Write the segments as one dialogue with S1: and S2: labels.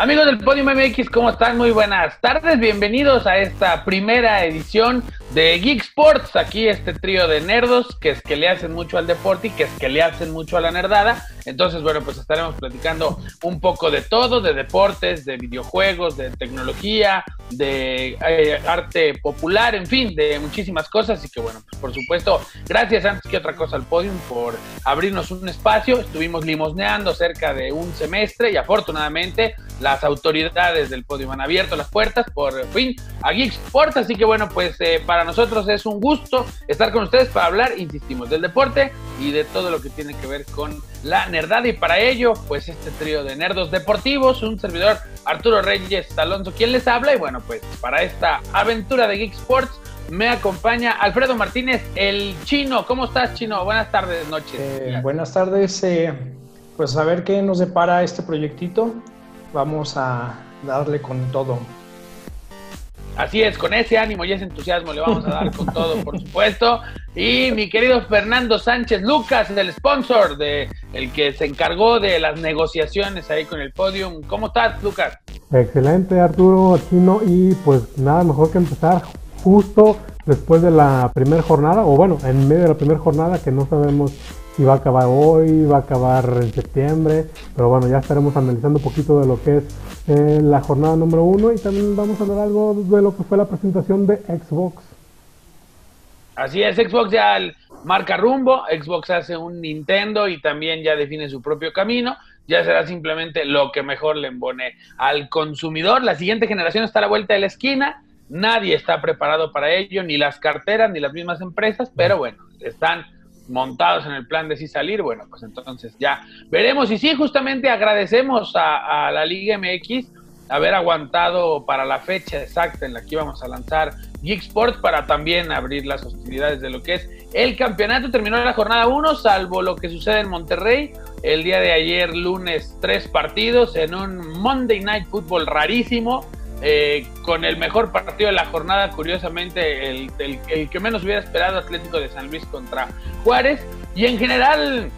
S1: Amigos del Podium MX, ¿cómo están? Muy buenas tardes, bienvenidos a esta primera edición de Geek Sports, aquí este trío de nerdos que es que le hacen mucho al deporte y que es que le hacen mucho a la nerdada. Entonces, bueno, pues estaremos platicando un poco de todo, de deportes, de videojuegos, de tecnología, de eh, arte popular, en fin, de muchísimas cosas. Y que, bueno, pues por supuesto, gracias antes que otra cosa al Podium por abrirnos un espacio. Estuvimos limosneando cerca de un semestre y afortunadamente las autoridades del Podium han abierto las puertas por fin a Geek Sports. Así que, bueno, pues eh, para nosotros es un gusto estar con ustedes para hablar, insistimos, del deporte y de todo lo que tiene que ver con la nerdada. Y para ello, pues este trío de nerdos deportivos, un servidor Arturo Reyes Alonso, quien les habla. Y bueno, pues para esta aventura de Geek Sports me acompaña Alfredo Martínez, el chino. ¿Cómo estás, chino? Buenas tardes, noches.
S2: Eh, buenas tardes. Eh, pues a ver qué nos depara este proyectito. Vamos a darle con todo.
S1: Así es, con ese ánimo y ese entusiasmo le vamos a dar con todo, por supuesto. Y mi querido Fernando Sánchez Lucas, el sponsor de el que se encargó de las negociaciones ahí con el podium. ¿Cómo estás, Lucas?
S3: Excelente, Arturo Chino. Y pues nada mejor que empezar justo después de la primera jornada, o bueno, en medio de la primera jornada, que no sabemos si va a acabar hoy, va a acabar en septiembre, pero bueno, ya estaremos analizando un poquito de lo que es eh, la jornada número uno y también vamos a hablar algo de lo que fue la presentación de Xbox.
S1: Así es, Xbox ya marca rumbo, Xbox hace un Nintendo y también ya define su propio camino, ya será simplemente lo que mejor le embone al consumidor. La siguiente generación está a la vuelta de la esquina, nadie está preparado para ello, ni las carteras, ni las mismas empresas, pero bueno, están montados en el plan de sí salir, bueno, pues entonces ya veremos. Y sí, justamente agradecemos a, la Liga MX haber aguantado para la fecha exacta en la que íbamos a lanzar Geek Sports para también abrir las hostilidades de lo que es el campeonato. Terminó la jornada 1, salvo lo que sucede en Monterrey. El día de ayer, lunes, tres partidos en un Monday Night Football rarísimo eh, con el mejor partido de la jornada, curiosamente, el, que menos hubiera esperado Atlético de San Luis contra Juárez. Y en general,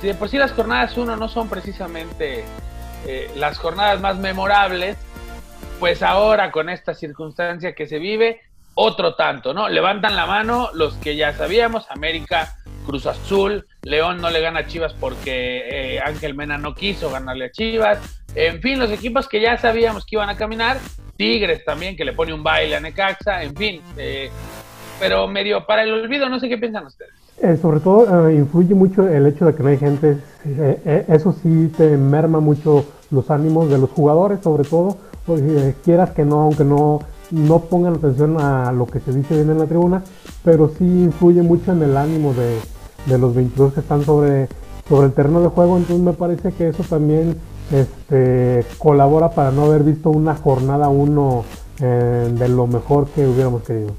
S1: si de por sí las jornadas 1 no son precisamente eh, las jornadas más memorables, pues ahora con esta circunstancia que se vive, otro tanto, ¿no? Levantan la mano los que ya sabíamos, América, Cruz Azul, León no le gana a Chivas porque eh, Ángel Mena no quiso ganarle a Chivas, en fin, los equipos que ya sabíamos que iban a caminar, Tigres también, que le pone un baile a Necaxa, en fin, eh, pero medio para el olvido, no sé qué piensan ustedes.
S3: Eh, sobre todo eh, influye mucho el hecho de que no hay gente, eso sí te merma mucho los ánimos de los jugadores, sobre todo, porque quieras que no, aunque no, no pongan atención a lo que se dice bien en la tribuna, pero sí influye mucho en el ánimo de, de los 22 que están sobre, sobre el terreno de juego, entonces me parece que eso también este, colabora para no haber visto una jornada uno eh, de lo mejor que hubiéramos querido.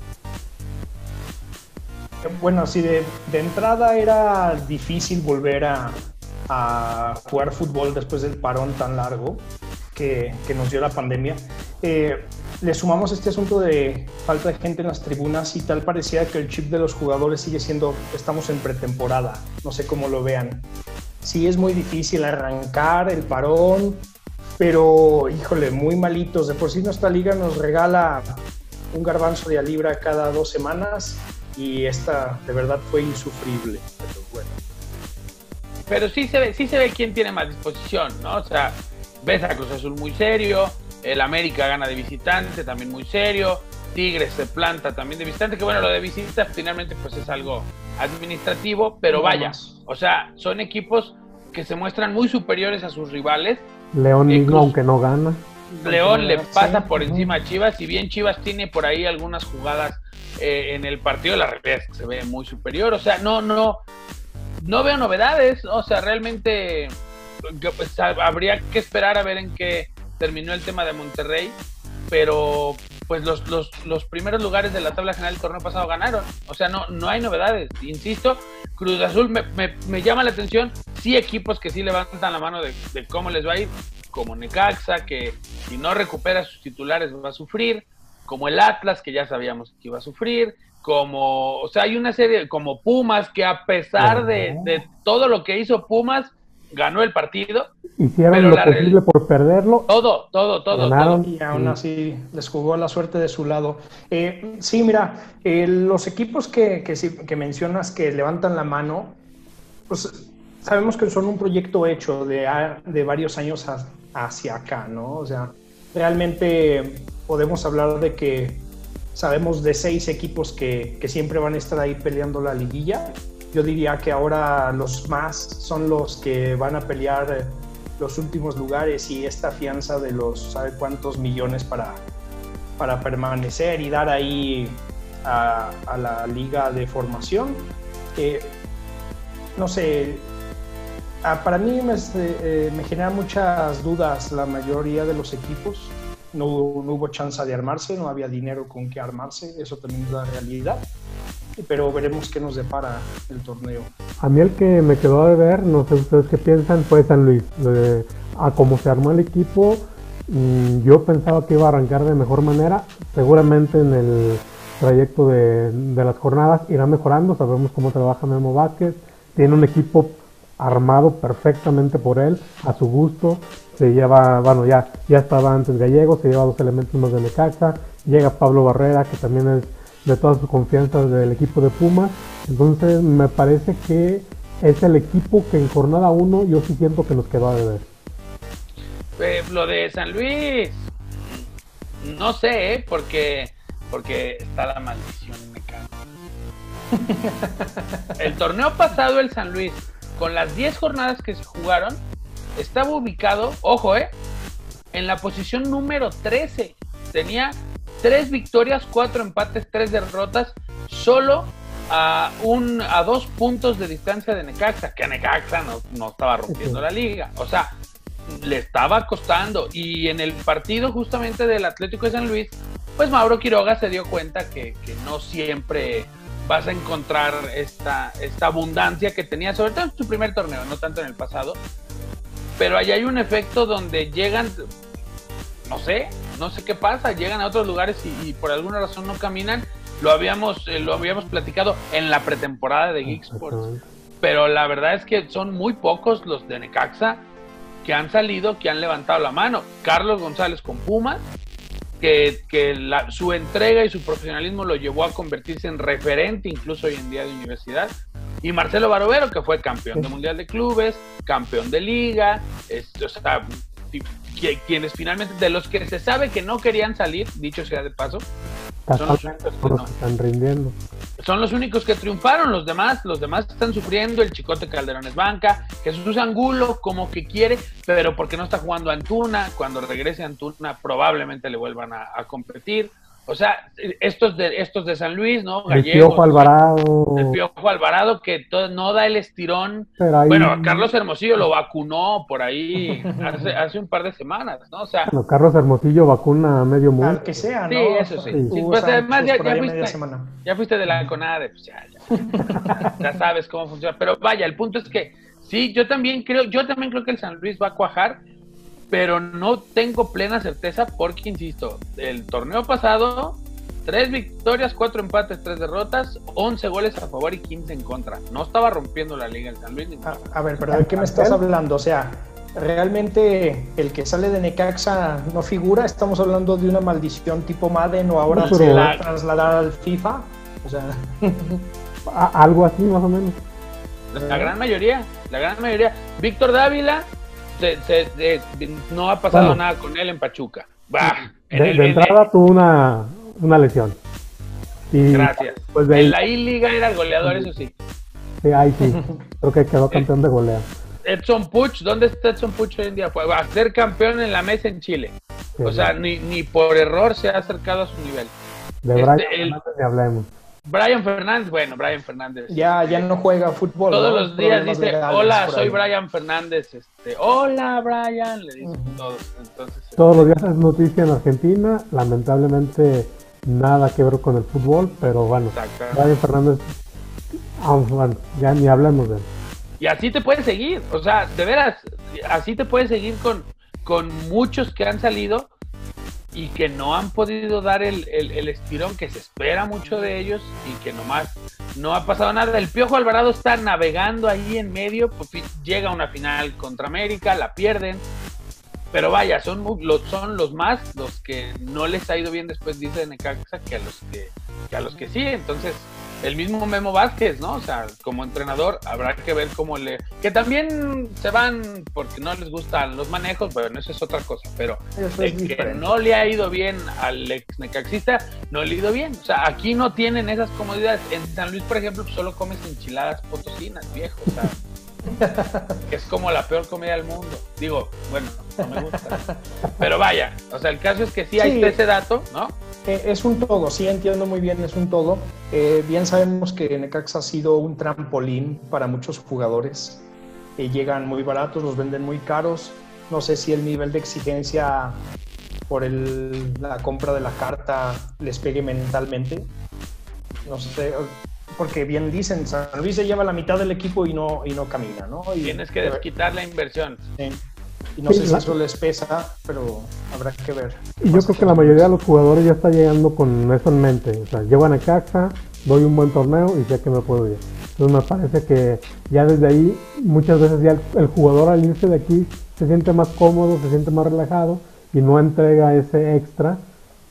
S2: Bueno, sí, de, entrada era difícil volver a, jugar fútbol después del parón tan largo que, nos dio la pandemia. Eh, le sumamos este asunto de falta de gente en las tribunas y tal parecía que el chip de los jugadores sigue siendo estamos en pretemporada. No sé cómo lo vean sí es muy difícil arrancar el parón, pero híjole, muy malitos. De por sí nuestra liga nos regala un garbanzo de a libra cada dos semanas y esta de verdad fue insufrible. Pero bueno.
S1: Pero sí se ve, sí se ve quién tiene más disposición, ¿no? O sea, ves a Cruz Azul muy serio, el América gana de visitante, también muy serio, Tigres se planta también de visitante, que bueno, lo de visita finalmente pues es algo administrativo, pero vaya, o sea, son equipos que se muestran muy superiores a sus rivales.
S3: León mismo, aunque no gana.
S1: León le pasa por encima a Chivas, si bien Chivas tiene por ahí algunas jugadas eh, en el partido, la realidad es que se ve muy superior, o sea, no, no, no veo novedades, o sea, realmente pues, habría que esperar a ver en qué terminó el tema de Monterrey, pero pues los, los, los, primeros lugares de la tabla general del torneo pasado ganaron. O sea, no, no hay novedades. Insisto, Cruz Azul me, me, llama la atención. Sí, equipos que sí levantan la mano de, cómo les va a ir, como Necaxa, que si no recupera sus titulares va a sufrir, como el Atlas, que ya sabíamos que iba a sufrir, como, o sea, hay una serie como Pumas, que a pesar de, de todo lo que hizo Pumas, ganó el partido.
S3: Hicieron lo posible por perderlo.
S1: Todo, todo, todo.
S2: Ganaron. Y aún así les jugó la suerte de su lado. Eh, sí, mira, eh, los equipos que, que, mencionas que levantan la mano, pues sabemos que son un proyecto hecho de, de varios años hacia acá, ¿no? O sea, realmente podemos hablar de que sabemos de seis equipos que, que siempre van a estar ahí peleando la liguilla yo diría que ahora los más son los que van a pelear eh, los últimos lugares y esta fianza de los, ¿sabe cuántos millones para, para permanecer y dar ahí a, la liga de formación? no sé, para mí me, eh, me genera muchas dudas la mayoría de los equipos. No, no hubo chance de armarse, no había dinero con que armarse, eso también es la realidad pero veremos qué nos depara el torneo.
S3: A mí el que me quedó de ver, no sé ustedes qué piensan, fue San Luis. a cómo se armó el equipo, yo pensaba que iba a arrancar de mejor manera. Seguramente en el trayecto de, las jornadas irá mejorando. Sabemos cómo trabaja Memo Vázquez. Tiene un equipo armado perfectamente por él, a su gusto. Se lleva, bueno, ya, ya estaba antes Gallego, se lleva dos elementos más de Necaxa. Llega Pablo Barrera, que también es de toda su confianza del equipo de Pumas. Entonces me parece que es el equipo que en jornada 1 yo sí siento que nos quedó a deber.
S1: Eh, lo de San Luis, no sé, ¿eh? porque, porque está la maldición, me cago. el torneo pasado, el San Luis, con las 10 jornadas que se jugaron, estaba ubicado, ojo, ¿eh? en la posición número 13. Tenía tres victorias, cuatro empates, tres derrotas, solo a, un, a dos puntos de distancia de Necaxa, que Necaxa no, no estaba rompiendo la liga. O sea, le estaba costando. Y en el partido justamente del Atlético de San Luis, pues Mauro Quiroga se dio cuenta que, que no siempre vas a encontrar esta, esta abundancia que tenía, sobre todo en su primer torneo, no tanto en el pasado. Pero ahí hay un efecto donde llegan, no sé, no sé qué pasa, llegan a otros lugares y, por alguna razón no caminan. Lo habíamos, eh, lo habíamos platicado en la pretemporada de Geek Sports. Pero la verdad es que son muy pocos los de Necaxa que han salido, que han levantado la mano. Carlos González con Pumas, que, que su entrega y su profesionalismo lo llevó a convertirse en referente incluso hoy en día de universidad. Y Marcelo Barovero, que fue campeón de Mundial de Clubes, campeón de Liga, es, o sea, quienes finalmente, de los que se sabe que no querían salir, dicho sea de paso,
S3: son los únicos que están rindiendo.
S1: Son los únicos que triunfaron, los demás, los demás están sufriendo, el Chicote Calderón es banca, Jesús Angulo como que quiere, pero porque no está jugando Antuna, cuando regrese Antuna probablemente le vuelvan a competir. O sea, estos de, estos de San Luis, ¿no?
S3: el Piojo Alvarado.
S1: El Piojo Alvarado que no da el estirón. Bueno, Carlos Hermosillo lo vacunó por ahí hace, un par de semanas, ¿no? O sea.
S3: Carlos Hermosillo vacuna a medio mundo.
S2: Al que sea, ¿no?
S1: Sí, eso sí. pues además ya, fuiste, ya, fuiste, de la CONADE, pues ya, ya, ya sabes cómo funciona. Pero vaya, el punto es que sí, yo también creo, yo también creo que el San Luis va a cuajar pero no tengo plena certeza porque, insisto, el torneo pasado, tres victorias, cuatro empates, tres derrotas, 11 goles a favor y 15 en contra. No estaba rompiendo la liga el San Luis.
S2: A, ver, pero ¿de qué me estás hablando? O sea, realmente el que sale de Necaxa no figura, estamos hablando de una maldición tipo Madden o ahora se va a trasladar al FIFA. O sea,
S3: algo así más o menos.
S1: La gran mayoría, la gran mayoría. Víctor Dávila no ha pasado nada con él en Pachuca.
S3: de, entrada tuvo una, una lesión.
S1: Gracias. Pues en la I-Liga era el goleador, eso sí.
S3: Sí, ahí sí. Creo que quedó campeón de goleo.
S1: Edson Puch, ¿dónde está Edson Puch hoy en día? Fue a ser campeón en la mesa en Chile. o sea, ni, ni por error se ha acercado a su nivel.
S3: De este, hablemos.
S1: Brian Fernández, bueno, Brian Fernández.
S2: Ya, ya no juega fútbol.
S1: Todos los días dice, hola, soy Brian Fernández. Este, hola, Brian, le dicen todos. Entonces,
S3: todos los días es noticia en Argentina. Lamentablemente, nada que ver con el fútbol, pero bueno, Brian Fernández, bueno, ya ni hablamos de él.
S1: Y así te puedes seguir, o sea, de veras, así te puedes seguir con, con muchos que han salido y que no han podido dar el, el, estirón que se espera mucho de ellos y que nomás no ha pasado nada. El Piojo Alvarado está navegando ahí en medio, pues, llega a una final contra América, la pierden, pero vaya, son, los, son los más los que no les ha ido bien después, dice Necaxa, que a los que, que a los que sí. Entonces, el mismo Memo Vázquez, ¿no? O sea, como entrenador habrá que ver cómo le... Que también se van porque no les gustan los manejos, bueno, eso es otra cosa, pero que no le ha ido bien al ex necaxista, no le ha ido bien. O sea, aquí no tienen esas comodidades. En San Luis, por ejemplo, solo comes enchiladas potosinas, viejo. O sea, es como la peor comida del mundo. Digo, bueno, no me gusta. Pero vaya, o sea, el caso es que sí, hay ese dato, ¿no?
S2: Eh, es un todo, sí entiendo muy bien, es un todo. Eh, bien sabemos que Necaxa ha sido un trampolín para muchos jugadores. que llegan muy baratos, los venden muy caros. No sé si el nivel de exigencia por el, la compra de la carta les pegue mentalmente. No sé, porque bien dicen, San Luis se lleva la mitad del equipo y no, y no camina, ¿no? Y,
S1: Tienes que desquitar la inversión.
S2: Y no sé si eso les pesa, pero habrá que ver.
S3: Y yo creo que la mayoría de los jugadores ya está llegando con eso en mente. O sea, llevan a Caxa, doy un buen torneo y sé que me puedo ir. Entonces me parece que ya desde ahí, muchas veces ya el, jugador al irse de aquí se siente más cómodo, se siente más relajado y no entrega ese extra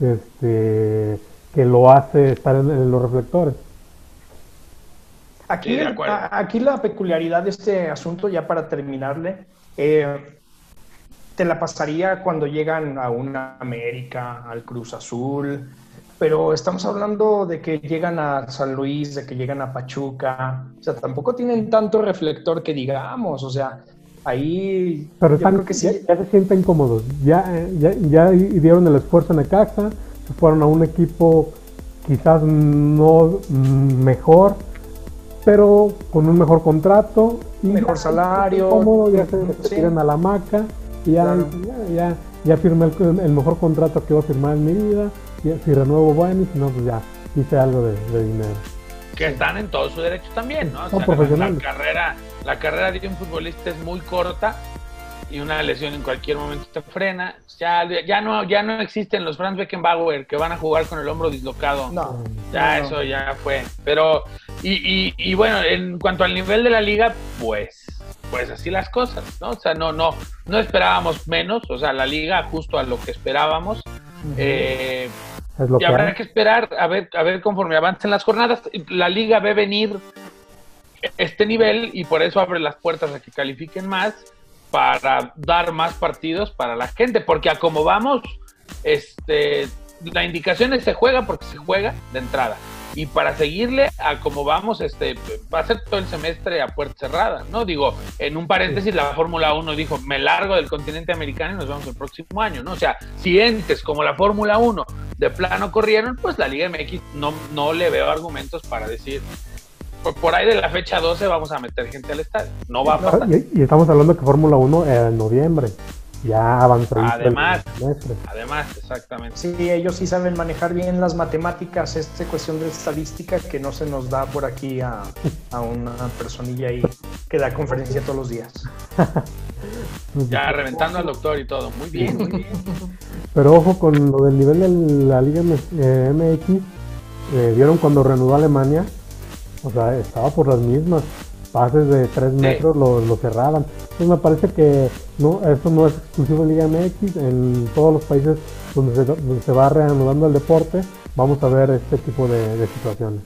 S3: este, que lo hace estar en los reflectores.
S2: Aquí, aquí la peculiaridad de este asunto, ya para terminarle, eh, te la pasaría cuando llegan a una América, al Cruz Azul, pero estamos hablando de que llegan a San Luis, de que llegan a Pachuca, o sea, tampoco tienen tanto reflector que digamos, o sea, ahí
S3: pero creo que sí. ya, se sienten cómodos, ya, ya, ya dieron el esfuerzo en el casa, se fueron a un equipo quizás no mejor, pero con un mejor contrato,
S2: y mejor salario,
S3: cómodo, ya se tiran a la maca y ya, ya, ya, firmé el, mejor contrato que voy a firmar en mi vida, y si renuevo bueno y si no, pues ya hice algo de, dinero.
S1: Que están en todo su derecho también, ¿no?
S3: Son profesionales.
S1: La carrera, la carrera de un futbolista es muy corta y una lesión en cualquier momento te frena. Ya, ya no ya no existen los Franz Beckenbauer que van a jugar con el hombro dislocado.
S2: No,
S1: ya eso ya fue. Pero, y, y, y, bueno, en cuanto al nivel de la liga, pues, pues así las cosas, ¿no? O sea, no, no, no esperábamos menos, o sea, la liga justo a lo que esperábamos. Eh, y habrá que esperar a ver, a ver conforme avancen las jornadas. La liga ve venir este nivel y por eso abre las puertas a que califiquen más para dar más partidos para la gente, porque a como vamos, este, la indicación es se juega porque se juega de entrada. Y para seguirle a como vamos, este, va a ser todo el semestre a puerta cerrada, ¿no? Digo, en un paréntesis, la Fórmula 1 dijo, me largo del continente americano y nos vemos el próximo año, ¿no? O sea, si entes como la Fórmula 1 de plano corrieron, pues la Liga MX no, no le veo argumentos para decir, por ahí de la fecha 12 vamos a meter gente al estadio. No va a pasar.
S3: Y, estamos hablando que Fórmula 1 era en noviembre. Ya avanzó.
S1: Además, además, exactamente.
S2: Sí, ellos sí saben manejar bien las matemáticas, esta cuestión de estadística que no se nos da por aquí a, una personilla ahí que da conferencia todos los días.
S1: ya reventando al doctor y todo. Muy bien, muy bien.
S3: Pero ojo con lo del nivel de la Liga MX. Eh, ¿Vieron cuando reanudó Alemania? O sea, estaba por las mismas. Pases de 3 metros lo, lo, cerraban. Entonces me parece que no, eso no es exclusivo de Liga MX. En todos los países donde se, va reanudando el deporte, vamos a ver este tipo de, situaciones.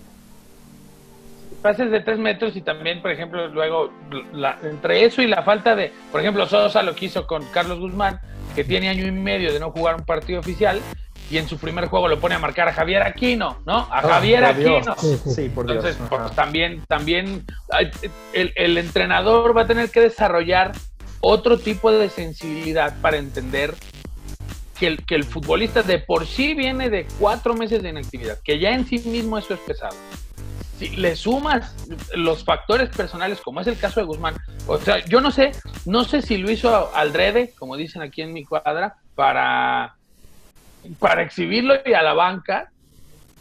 S1: Pases de 3 metros y también, por ejemplo, luego, entre eso y la falta de, por ejemplo, Sosa lo quiso con Carlos Guzmán, que tiene año y medio de no jugar un partido oficial, y en su primer juego lo pone a marcar a Javier Aquino, ¿no? A ah, Javier Aquino.
S2: Sí, por
S1: Entonces, pues, también, también el, entrenador va a tener que desarrollar otro tipo de sensibilidad para entender que el, que el futbolista de por sí viene de cuatro meses de inactividad, que ya en sí mismo eso es pesado. Si le sumas los factores personales, como es el caso de Guzmán, o sea, yo no sé, no sé si lo hizo Aldrede, como dicen aquí en mi cuadra, para para exhibirlo y a la banca,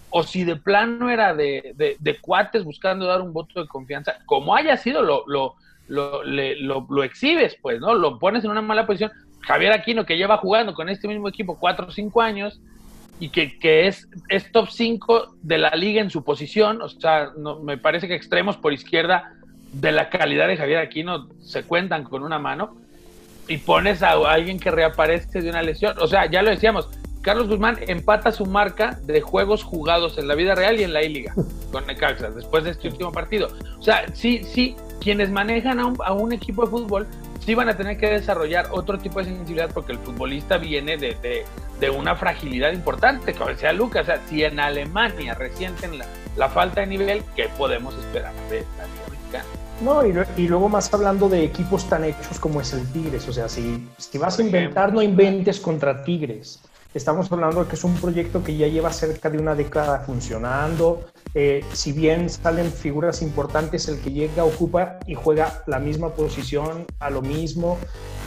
S1: o si de plano era de, de, cuates buscando dar un voto de confianza, como haya sido, lo, lo, lo, lo, exhibes, pues, ¿no? Lo pones en una mala posición. Javier Aquino, que lleva jugando con este mismo equipo cuatro o cinco años y que, que es, es, top 5 de la liga en su posición, o sea, no, me parece que extremos por izquierda de la calidad de Javier Aquino se cuentan con una mano y pones a alguien que reaparece de una lesión. O sea, ya lo decíamos, Carlos Guzmán empata su marca de juegos jugados en la vida real y en la I-Liga con Necaxa después de este último partido. O sea, sí, sí, quienes manejan a un, a un, equipo de fútbol sí van a tener que desarrollar otro tipo de sensibilidad porque el futbolista viene de, de, de una fragilidad importante, como decía Lucas. O sea, si en Alemania resienten la, la falta de nivel, ¿qué podemos esperar de la Liga Mexicana?
S2: No, y, y, luego más hablando de equipos tan hechos como es el Tigres. O sea, si, si vas a inventar, no inventes contra Tigres. Estamos hablando de que es un proyecto que ya lleva cerca de una década funcionando. Eh, si bien salen figuras importantes, el que llega, ocupa y juega la misma posición, a lo mismo.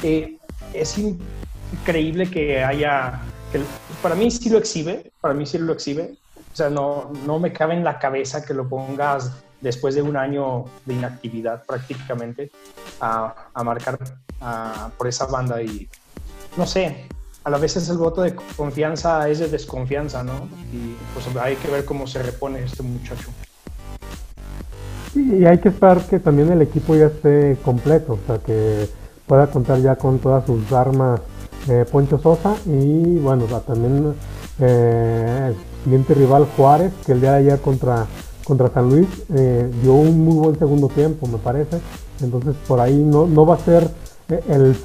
S2: Eh, es increíble que haya... Que, para mí sí lo exhibe, para mí sí lo exhibe. O sea, no, no me cabe en la cabeza que lo pongas después de un año de inactividad prácticamente a, a marcar a, por esa banda y no sé, a la vez es el voto de confianza es de desconfianza, ¿no? Y pues hay que ver cómo se repone este muchacho.
S3: Y hay que esperar que también el equipo ya esté completo, o sea, que pueda contar ya con todas sus armas eh, Poncho Sosa y bueno, también eh, el siguiente rival Juárez, que el día de ayer contra contra San Luis eh, dio un muy buen segundo tiempo, me parece. Entonces por ahí no, no va a ser el,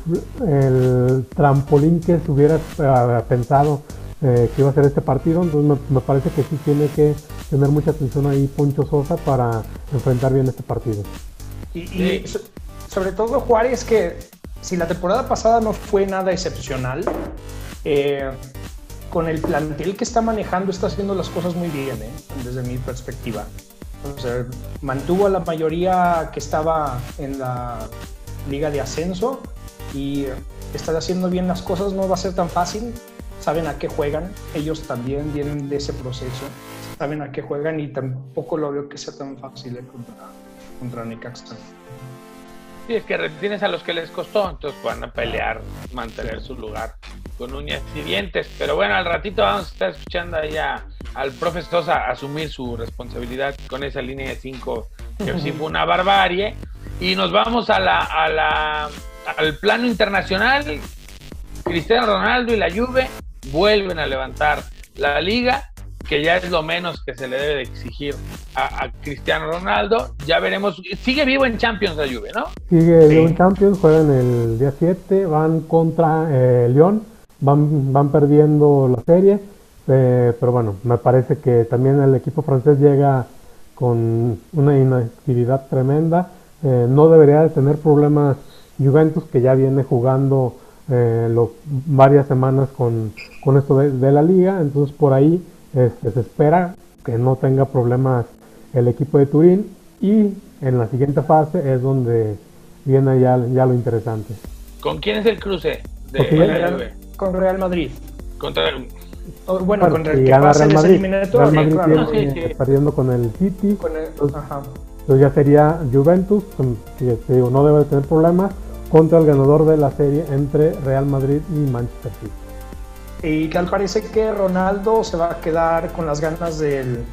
S3: el trampolín que se hubiera uh, pensado eh, que iba a ser este partido. Entonces me, me, parece que sí tiene que tener mucha atención ahí Poncho Sosa para enfrentar bien este partido.
S2: Y, sobre todo Juárez que si la temporada pasada no fue nada excepcional, eh, con el plantel que está manejando está haciendo las cosas muy bien, ¿eh? desde mi perspectiva. O sea, mantuvo a la mayoría que estaba en la liga de ascenso y está haciendo bien las cosas, no va a ser tan fácil, saben a qué juegan, ellos también vienen de ese proceso, saben a qué juegan y tampoco lo veo que sea tan fácil contra, contra Necaxa.
S1: Sí, es que tienes a los que les costó, entonces van a pelear, mantener su lugar con uñas y dientes. Pero bueno, al ratito vamos a estar escuchando ahí a, al profesor Sosa asumir su responsabilidad con esa línea de 5 que sí fue una barbarie. Y nos vamos a la, a la, al plano internacional. Cristiano Ronaldo y la Juve vuelven a levantar la liga que ya es lo menos que se le debe de exigir a, a, Cristiano Ronaldo. Ya veremos, sigue vivo en Champions la Juve, ¿no?
S3: Sigue vivo en Champions, juegan el día 7, van contra eh, León, van, van perdiendo la serie, eh, pero bueno, me parece que también el equipo francés llega con una inactividad tremenda, eh, no debería de tener problemas Juventus que ya viene jugando lo, varias semanas con, con esto de, de la liga, entonces por ahí este, se espera que no tenga problemas el equipo de Turín y en la siguiente fase es donde viene ya, ya lo interesante.
S1: ¿Con quién es el cruce? De
S2: Real, con Real Madrid.
S1: Contra
S2: o, bueno, con el que pasa
S3: Real Madrid,
S2: Real
S3: Madrid
S2: claro.
S3: tiene,
S1: sí, sí.
S3: perdiendo con el City.
S2: Con el,
S3: entonces,
S2: ajá.
S3: Entonces ya sería Juventus, que te digo, no debe de tener problemas, contra el ganador de la serie entre Real Madrid y Manchester City.
S2: Y tal parece que Ronaldo se va a quedar con las ganas del,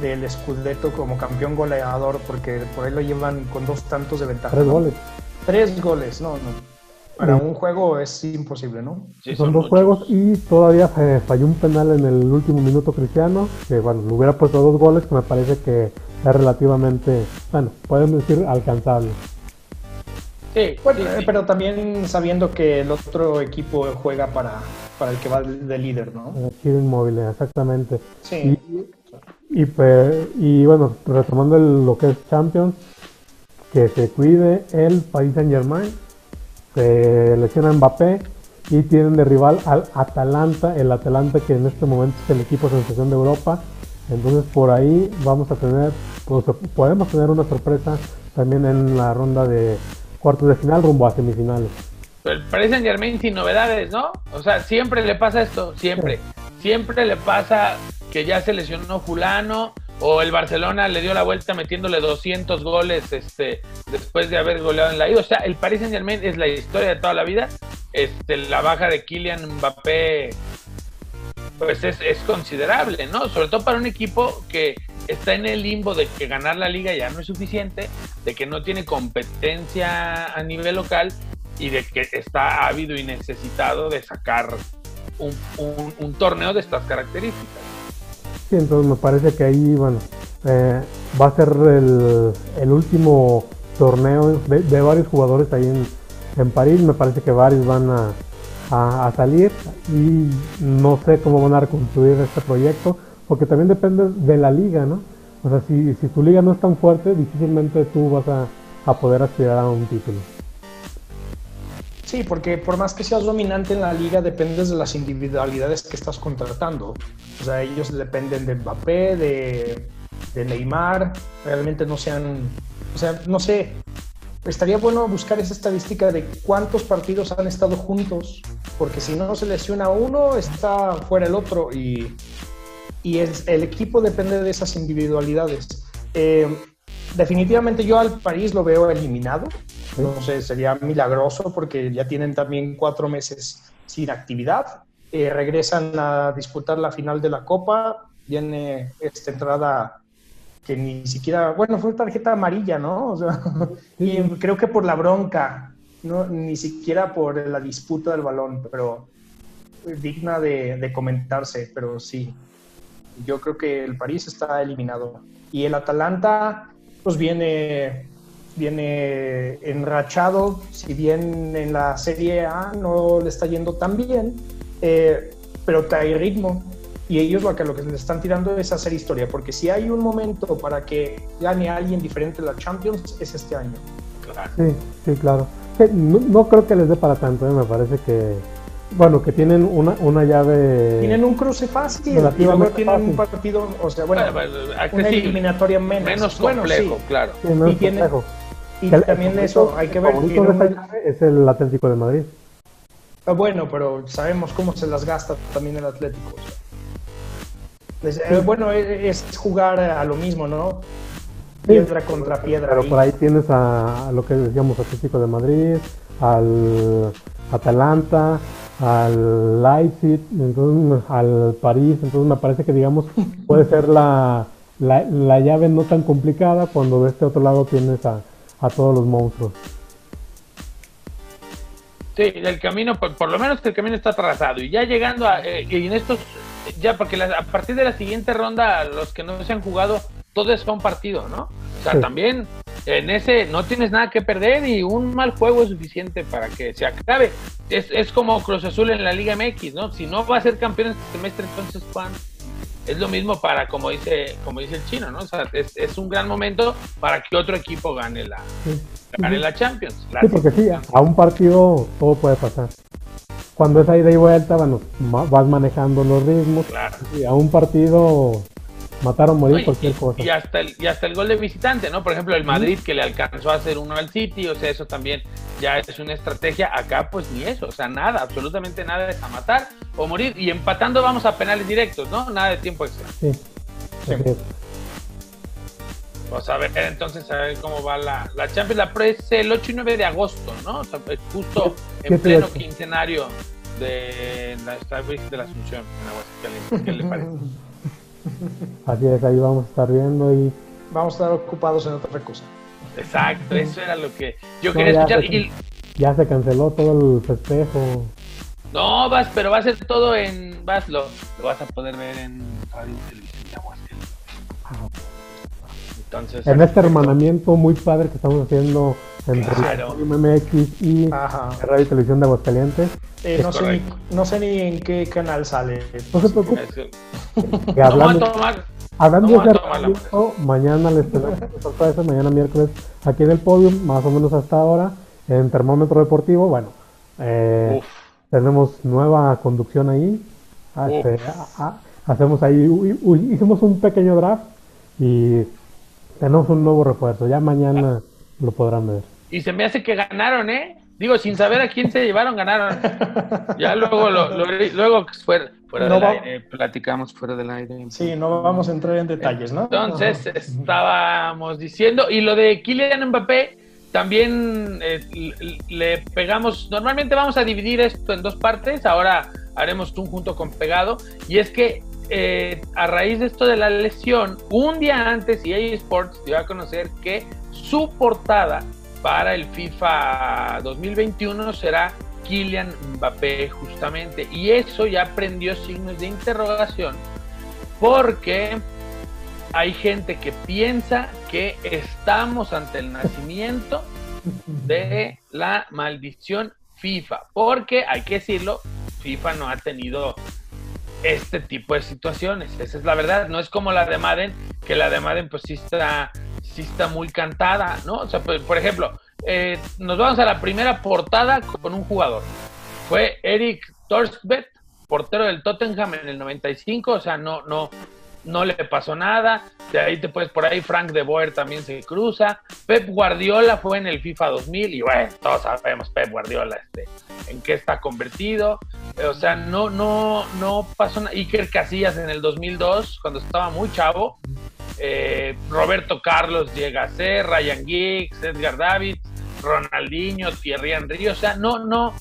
S2: del Scudetto como campeón goleador, porque por ahí lo llevan con dos tantos de ventaja.
S3: Tres goles.
S2: Tres goles, no, no. Para sí. un juego es imposible, ¿no?
S3: Sí, son, son, dos muchos. juegos y todavía eh, falló un penal en el último minuto Cristiano, que bueno, le hubiera puesto dos goles, que me parece que es relativamente, bueno, podemos decir alcanzable.
S2: Sí, bueno, sí, pero también sabiendo que el otro equipo juega para, para el que va de líder, ¿no?
S3: Aquí inmóvil, exactamente.
S2: Sí.
S3: Y, y, pues, y bueno, retomando el, lo que es Champions, que se cuide el Paris Saint Germain, se lesiona Mbappé y tienen de rival al Atalanta, el Atalanta que en este momento es el equipo sensación de Europa. Entonces por ahí vamos a tener, pues, podemos tener una sorpresa también en la ronda de cuartos de final rumbo a semifinales.
S1: El Paris Saint Germain sin novedades, ¿no? O sea, siempre le pasa esto, siempre. Siempre le pasa que ya se lesionó fulano o el Barcelona le dio la vuelta metiéndole 200 goles este, después de haber goleado en la ida. O sea, el Paris Saint Germain es la historia de toda la vida. este, la baja de Kylian Mbappé pues es, es, considerable, ¿no? Sobre todo para un equipo que está en el limbo de que ganar la liga ya no es suficiente, de que no tiene competencia a nivel local y de que está ávido y necesitado de sacar un, torneo de estas características.
S3: Sí, entonces me parece que ahí, bueno, eh, va a ser el, el último torneo de, varios jugadores ahí en París. Me parece que varios van a, a, salir y no sé cómo van a reconstruir este proyecto, porque también depende de la liga, ¿no? O sea, si, si tu liga no es tan fuerte, difícilmente tú vas a, a poder aspirar a un título.
S2: Sí, porque por más que seas dominante en la liga, dependes de las individualidades que estás contratando. O sea, ellos dependen de Mbappé, de, de Neymar, realmente no sean, o sea, no sé, estaría bueno buscar esa estadística de cuántos partidos han estado juntos, porque si no se lesiona uno, está fuera el otro y, y el equipo depende de esas individualidades. Eh, definitivamente yo al París lo veo eliminado, no sé, sería milagroso porque ya tienen también cuatro meses sin actividad, eh, regresan a disputar la final de la Copa, viene esta entrada que ni siquiera, bueno, fue tarjeta amarilla, ¿no? O sea, y creo que por la bronca, ¿no? Ni siquiera por la disputa del balón, pero digna de, comentarse, pero sí. Yo creo que el París está eliminado. Y el Atalanta, pues viene, viene enrachado, si bien en la Serie A no le está yendo tan bien, eh, pero trae ritmo y ellos lo que, lo que le están tirando es hacer historia, porque si hay un momento para que gane alguien diferente la Champions, es este año.
S3: Claro. Sí, sí, claro. No, creo que les dé para tanto, ¿eh? me parece que, bueno, que tienen una, una llave...
S2: Tienen un cruce fácil, y luego tienen un partido, o sea, bueno, una eliminatoria menos.
S1: Menos complejo, claro.
S2: y, tiene, y también eso, hay que ver...
S3: es el Atlético de Madrid.
S2: Ah, bueno, pero sabemos cómo se las gasta también el Atlético. Eh, bueno, es, jugar a lo mismo, ¿no? Piedra contra piedra.
S3: Pero por ahí tienes a, lo que decíamos Atlético de Madrid, al Atalanta, al Leipzig, entonces, al París, entonces me parece que digamos puede ser la, la, llave no tan complicada cuando de este otro lado tienes a, a todos los monstruos.
S1: Sí, el camino, por, lo menos el camino está trazado y ya llegando a, eh, y en estos ya, porque a partir de la siguiente ronda, los que no se han jugado, todo es un partido, ¿no? O sea, también en ese no tienes nada que perder y un mal juego es suficiente para que se acabe. Es, es como Cruz Azul en la Liga MX, ¿no? Si no va a ser campeón este semestre, entonces ¿cuándo? Es lo mismo para, como dice, como dice el chino, ¿no? O sea, es, es un gran momento para que otro equipo gane la, gane la Champions.
S3: sí, porque sí, a un partido todo puede pasar cuando es ida y vuelta, bueno, vas manejando los ritmos.
S1: Claro.
S3: Y a un partido mataron morir cualquier cosa.
S1: Y hasta, el, y hasta el gol de visitante, ¿no? Por ejemplo, el Madrid que le alcanzó a hacer uno al City, o sea, eso también ya es una estrategia. Acá, pues ni eso, o sea, nada, absolutamente nada es a matar o morir. Y empatando vamos a penales directos, ¿no? Nada de tiempo extra.
S3: Sí. sí.
S1: Vamos a ver entonces a ver cómo va la, la Champions. La Pro es el 8 y 9 de agosto, ¿no? O sea, justo en pleno quincenario de la de la Asunción en ¿Qué le parece?
S3: Así es, ahí vamos a estar viendo y.
S2: Vamos a estar ocupados en otra cosa.
S1: Exacto, eso era lo que yo quería escuchar.
S3: ya se canceló todo el festejo.
S1: No, vas, pero va a ser todo en. Vas, lo, lo vas a poder ver en Radio
S3: Entonces, en este hermanamiento muy padre que estamos haciendo entre claro. MX y Radio y Televisión de Aguascalientes.
S2: Eh, no, sé ni, no, sé ni, en qué canal sale.
S3: No se preocupe. Que hablando, hablando de hermanamiento, mañana les tenemos sorpresa, mañana miércoles aquí en el podio, más o menos hasta ahora, en Termómetro Deportivo. Bueno, eh, tenemos nueva conducción ahí. Ah, este, hacemos ahí, hicimos un pequeño draft y tenemos un nuevo refuerzo. Ya mañana lo podrán ver.
S1: Y se me hace que ganaron, ¿eh? Digo, sin saber a quién se llevaron, ganaron. Ya luego, lo, luego fuera, fuera del aire, platicamos fuera del aire.
S2: Sí, no vamos a entrar en detalles, ¿no?
S1: Entonces, estábamos diciendo, y lo de Kylian Mbappé, también eh, le pegamos, normalmente vamos a dividir esto en dos partes, ahora haremos un junto con pegado, y es que eh, a raíz de esto de la lesión, un día antes EA Sports dio a conocer que su portada para el FIFA 2021 será Kylian Mbappé justamente, y eso ya prendió signos de interrogación porque hay gente que piensa que estamos ante el nacimiento de la maldición FIFA, porque hay que decirlo, FIFA no ha tenido este tipo de situaciones, esa es la verdad, no es como la de Madden, que la de Madden pues sí está, sí está muy cantada, ¿no? O sea, por, ejemplo, eh, nos vamos a la primera portada con un jugador, fue Eric Torsbet, portero del Tottenham en el 95, o sea, no, no, no le pasó nada. De ahí te puedes por ahí, Frank de Boer también se cruza. Pep Guardiola fue en el FIFA 2000 y bueno, todos sabemos Pep Guardiola este, en qué está convertido. O sea, no, no, no pasó nada. Iker Casillas en el 2002, cuando estaba muy chavo. Eh, Roberto Carlos llega a ser, Ryan Giggs, Edgar David, Ronaldinho, Thierry Henry. O sea, no, no,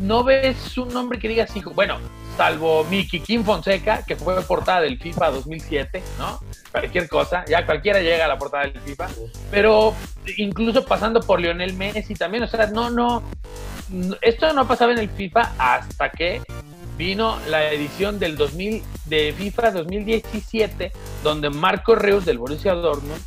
S1: no ves un nombre que diga así. Bueno, salvo Mickey Kim Fonseca, que fue portada del FIFA 2007, ¿no? Cualquier cosa, ya cualquiera llega a la portada del FIFA, pero incluso pasando por Lionel Messi también, o sea, no, no, esto no pasaba en el FIFA hasta que vino la edición del 2000 de FIFA 2017, donde Marco Reus del Borussia Dortmund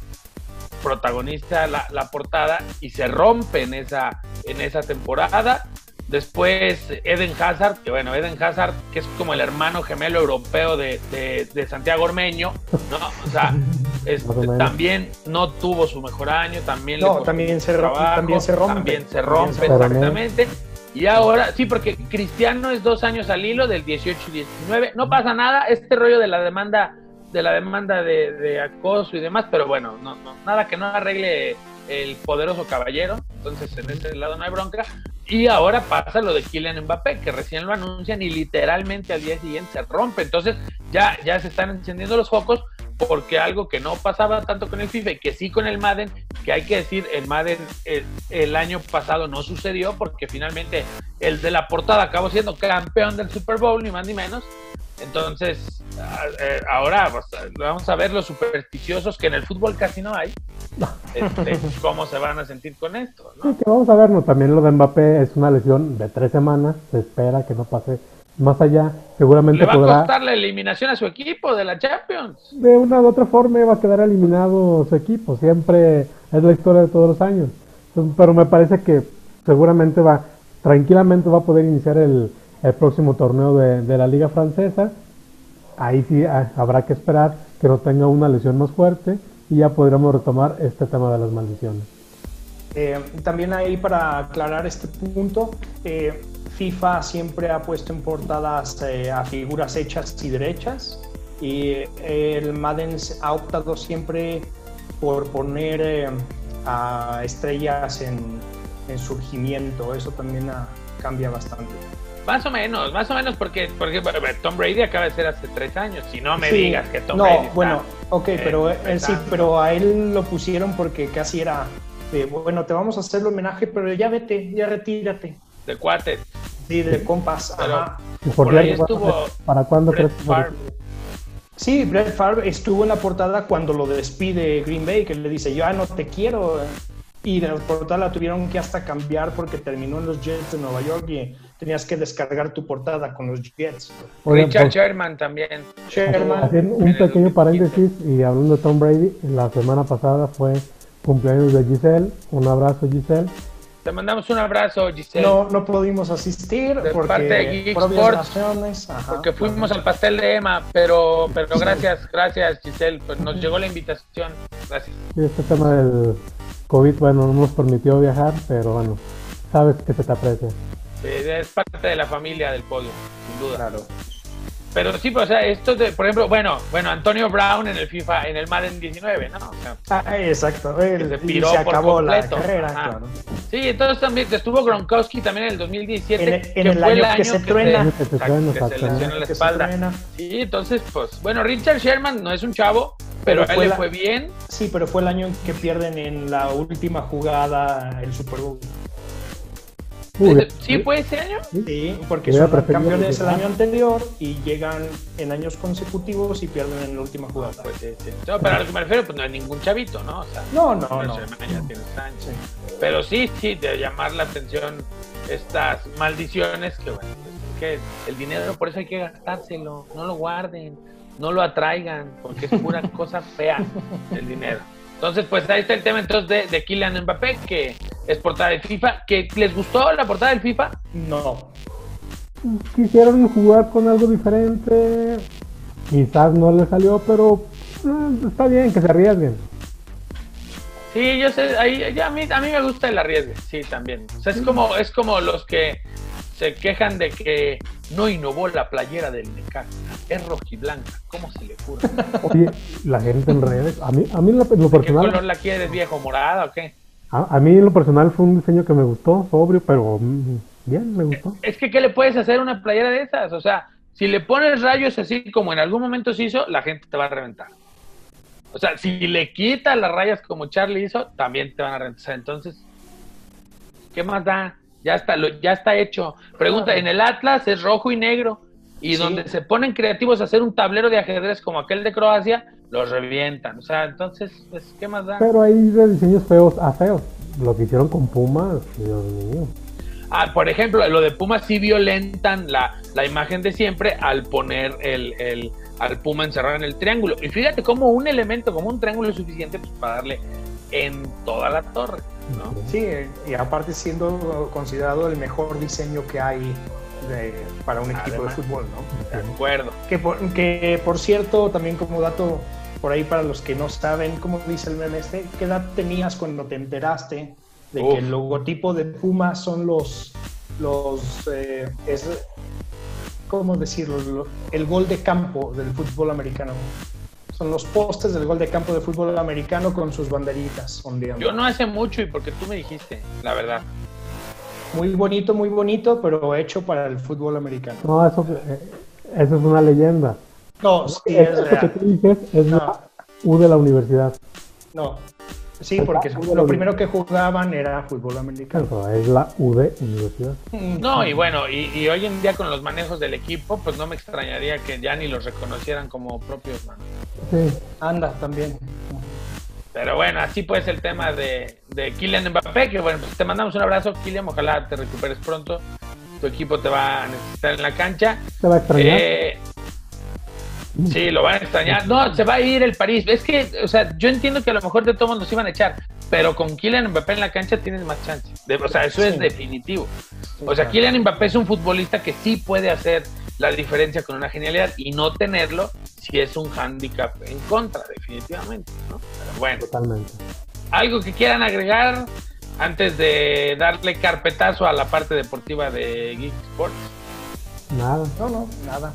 S1: protagoniza la, la portada y se rompe en esa, en esa temporada Después Eden Hazard, que bueno, Eden Hazard, que es como el hermano gemelo europeo de, Santiago Ormeño, ¿no? O sea, este, también no tuvo su mejor año, también
S2: no, también, se también se rompe.
S1: También se rompe, exactamente. Y ahora, sí, porque Cristiano es dos años al hilo del 18 y 19. No pasa nada, este rollo de la demanda, de la demanda de, acoso y demás, pero bueno, no, no, nada que no arregle el poderoso caballero, entonces en ese lado no hay bronca. Y ahora pasa lo de Kylian Mbappé, que recién lo anuncian y literalmente al día siguiente se rompe. Entonces ya, ya se están encendiendo los focos porque algo que no pasaba tanto con el FIFA y que sí con el Madden, que hay que decir, el Madden el, el, año pasado no sucedió porque finalmente el de la portada acabó siendo campeón del Super Bowl, ni más ni menos. Entonces, eh, ahora pues, vamos a ver los supersticiosos que en el fútbol casi no hay. Este, ¿Cómo se van a sentir con esto?
S3: Sí, que vamos a vernos. También lo de Mbappé es una lesión de tres semanas. Se espera que no pase más allá. Seguramente
S1: ¿Le va a costar la eliminación a su equipo de la Champions?
S3: De una u otra forma va a quedar eliminado su equipo. Siempre es la historia de todos los años. Pero me parece que seguramente va, tranquilamente va a poder iniciar el, el próximo torneo de, de la Liga Francesa ahí sí ah, habrá que esperar que no tenga una lesión más fuerte y ya podremos retomar este tema de las maldiciones.
S2: Eh, también ahí para aclarar este punto, eh, FIFA siempre ha puesto en portadas eh, a figuras hechas y derechas y el Madden ha optado siempre por poner a estrellas en, en, surgimiento, eso también cambia bastante.
S1: Más o menos, más o menos porque, porque Tom Brady acaba de ser hace tres años. Si no me digas que Tom Brady.
S2: No, bueno, ok, pero él sí, pero a él lo pusieron porque casi era de, bueno, te vamos a hacer el homenaje, pero ya vete, ya retírate.
S1: De cuates.
S2: Sí, de compas. Ajá.
S3: Por, ahí estuvo. ¿Para cuándo crees que
S2: Sí, Brett Favre estuvo en la portada cuando lo despide Green Bay, que le dice, yo ya no te quiero. Y de la portada la tuvieron que hasta cambiar porque terminó en los Jets de Nueva York y tenías que descargar tu portada con los Jets.
S1: Richard pues, Sherman también.
S3: Sherman. un pequeño paréntesis y hablando de Tom Brady, la semana pasada fue cumpleaños de Giselle. Un abrazo, Giselle.
S1: Te mandamos un abrazo, Giselle.
S2: No, no pudimos asistir
S1: de porque, parte de Geek Sports, porque fuimos al pastel de Emma, pero, pero gracias, gracias Giselle, pues nos llegó la invitación. Gracias.
S3: este tema del COVID, bueno, no nos permitió viajar, pero bueno, sabes que se te aprecia
S1: es parte de la familia del podio, sin duda. Claro. Pero sí, pues, o sea, esto de, por ejemplo, bueno, bueno, Antonio Brown en el FIFA, en el Madden 19, ¿no?
S2: ah, exacto, se, acabó la carrera, claro.
S1: Sí, entonces también estuvo Gronkowski también en el 2017,
S2: en, que el, fue año el año que se truena,
S1: que se, lesiona la espalda. Sí, entonces, pues, bueno, Richard Sherman no es un chavo, pero, a él le
S2: la-
S1: fue bien.
S2: Sí, pero fue el año en que pierden en la última jugada el Super Bowl.
S3: Uy,
S1: ¿Sí fue ese año?
S2: Sí, porque son campeones el año anterior y llegan en años consecutivos y pierden en la última jugada.
S1: Pues sí, sí. No, pero a lo que me refiero, pues no es ningún chavito, ¿no? O sea,
S2: No, no, no.
S1: Pero sí, sí, de llamar la atención estas maldiciones que, bueno, pues es que el dinero por eso hay que gastárselo, no lo guarden, no lo atraigan, porque es pura cosa fea el dinero. Entonces, pues ahí está el tema entonces de, de Kylian Mbappé, que es portada de FIFA, que les gustó la portada del FIFA.
S2: No.
S3: quisieron jugar con algo diferente. Quizás no les salió, pero eh, está bien que se arriesguen.
S1: Sí, yo sé, ahí, ya a, mí, a mí me gusta el arriesgue, sí, también. O sea, es como, es como los que se quejan de que no innovó la playera del Necaxa, es rojiblanca, ¿cómo se le ocurre?
S3: Oye, la gente en redes, a mí, a mí lo, lo
S1: ¿Qué color
S3: personal,
S1: la quieres, viejo? ¿Morada o qué?
S3: A, a mí en lo personal fue un diseño que me gustó, sobrio, pero mm, bien, me gustó.
S1: Es que, ¿qué le puedes hacer a una playera de esas? O sea, si le pones rayos así como en algún momento se hizo, la gente te va a reventar. O sea, si le quitas las rayas como Charlie hizo, también te van a reventar. Entonces, ¿qué más da? Ya está, lo, ya está hecho. Pregunta, en el Atlas es rojo y negro. Y
S2: Sí.
S1: donde se ponen creativos a hacer un tablero de ajedrez como aquel de Croacia, los revientan. O sea, entonces, pues, ¿qué más da?
S3: Pero hay de diseños feos a feos. Lo que hicieron con Pumas, Dios mío.
S1: Ah, por ejemplo, lo de Puma sí violentan la, la imagen de siempre al poner el, el- al Puma encerrado en el triángulo. Y fíjate cómo un elemento, como un triángulo es suficiente pues, para darle en toda la torre, ¿no?
S2: Sí, y aparte siendo considerado el mejor diseño que hay de- para un equipo
S1: Además.
S2: de fútbol, ¿no?
S1: De acuerdo.
S2: Que por, que por cierto, también como dato por ahí para los que no saben, ¿cómo dice el meme este? ¿Qué edad tenías cuando te enteraste de
S1: Uf.
S2: que el logotipo de Puma son los, los eh, es, ¿cómo decirlo? Lo- El gol de campo del fútbol americano. Son los postes del gol de campo del fútbol americano con sus banderitas ondeando.
S1: Yo no hace mucho y porque tú me dijiste, la verdad.
S2: Muy bonito, muy bonito, pero hecho para el fútbol americano.
S3: No, eso, eh, eso es una leyenda.
S2: No, sí, es
S3: Eso que tú dices es
S2: No.
S3: la U de la universidad.
S2: No. Sí, porque lo primero que jugaban era fútbol americano.
S3: Eso es la U de universidad.
S1: No, y bueno, y, y hoy en día con los manejos del equipo, pues no me extrañaría que ya ni los reconocieran como propios manos.
S3: Sí.
S2: Anda, también.
S1: Pero bueno, así pues el tema de, de Kylian Mbappé, que bueno, pues te mandamos un abrazo, Kylian, ojalá te recuperes pronto. Tu equipo te va a necesitar en la cancha.
S3: Te va a extrañar.
S1: Eh, sí, lo van a extrañar. No, se va a ir el París. Es que, o sea, yo entiendo que a lo mejor de todos nos iban a echar, pero con Kylian Mbappé en la cancha tienes más chance. De- o sea, eso es definitivo. O sea, Kylian Mbappé es un futbolista que sí puede hacer la diferencia con una genialidad y no tenerlo si es un hándicap en contra, definitivamente. ¿no? Pero bueno,
S3: Totalmente.
S1: algo que quieran agregar antes de darle carpetazo a la parte deportiva de Geek Sports.
S3: Nada.
S2: No, no, nada.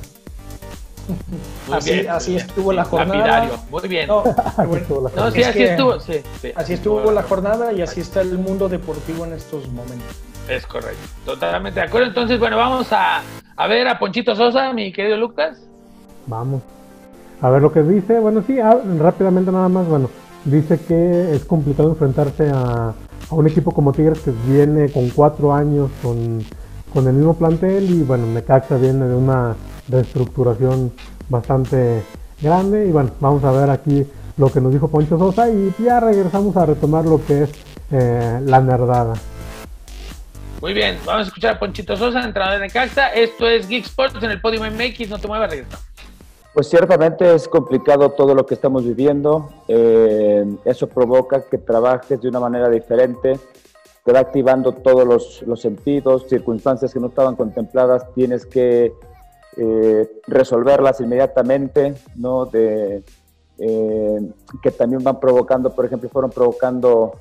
S1: Muy
S2: Así-
S1: bien,
S2: así
S1: bien.
S2: estuvo la jornada.
S1: Lapidario. Muy bien.
S2: No,
S1: No,
S2: bueno,
S1: sí,
S2: Es
S1: así estuvo. Sí, sí.
S2: así estuvo la jornada y así está el mundo deportivo en estos momentos.
S1: Es correcto. Totalmente de acuerdo. Entonces, bueno, vamos a, a ver a Ponchito Sosa, mi querido Lucas.
S3: Vamos. A ver lo que dice. Bueno, sí, ah, rápidamente nada más. Bueno, dice que es complicado enfrentarse a, a un equipo como Tigres que viene con cuatro años con, con el mismo plantel y bueno, Necaxa viene de una reestructuración bastante grande y bueno, vamos a ver aquí lo que nos dijo Poncho Sosa y ya regresamos a retomar lo que es eh, la nerdada.
S1: Muy bien, vamos a escuchar a Ponchito Sosa, entrenador de Necaxa. Esto es Geek Sports en el Podium MX. No te muevas, regresamos.
S4: Pues ciertamente es complicado todo lo que estamos viviendo. eh, eso provoca que trabajes de una manera diferente. Te va activando todos los, sentidos, circunstancias que no estaban contempladas, tienes que eh, resolverlas inmediatamente, ¿no? De, eh, que también van provocando, por ejemplo, fueron provocando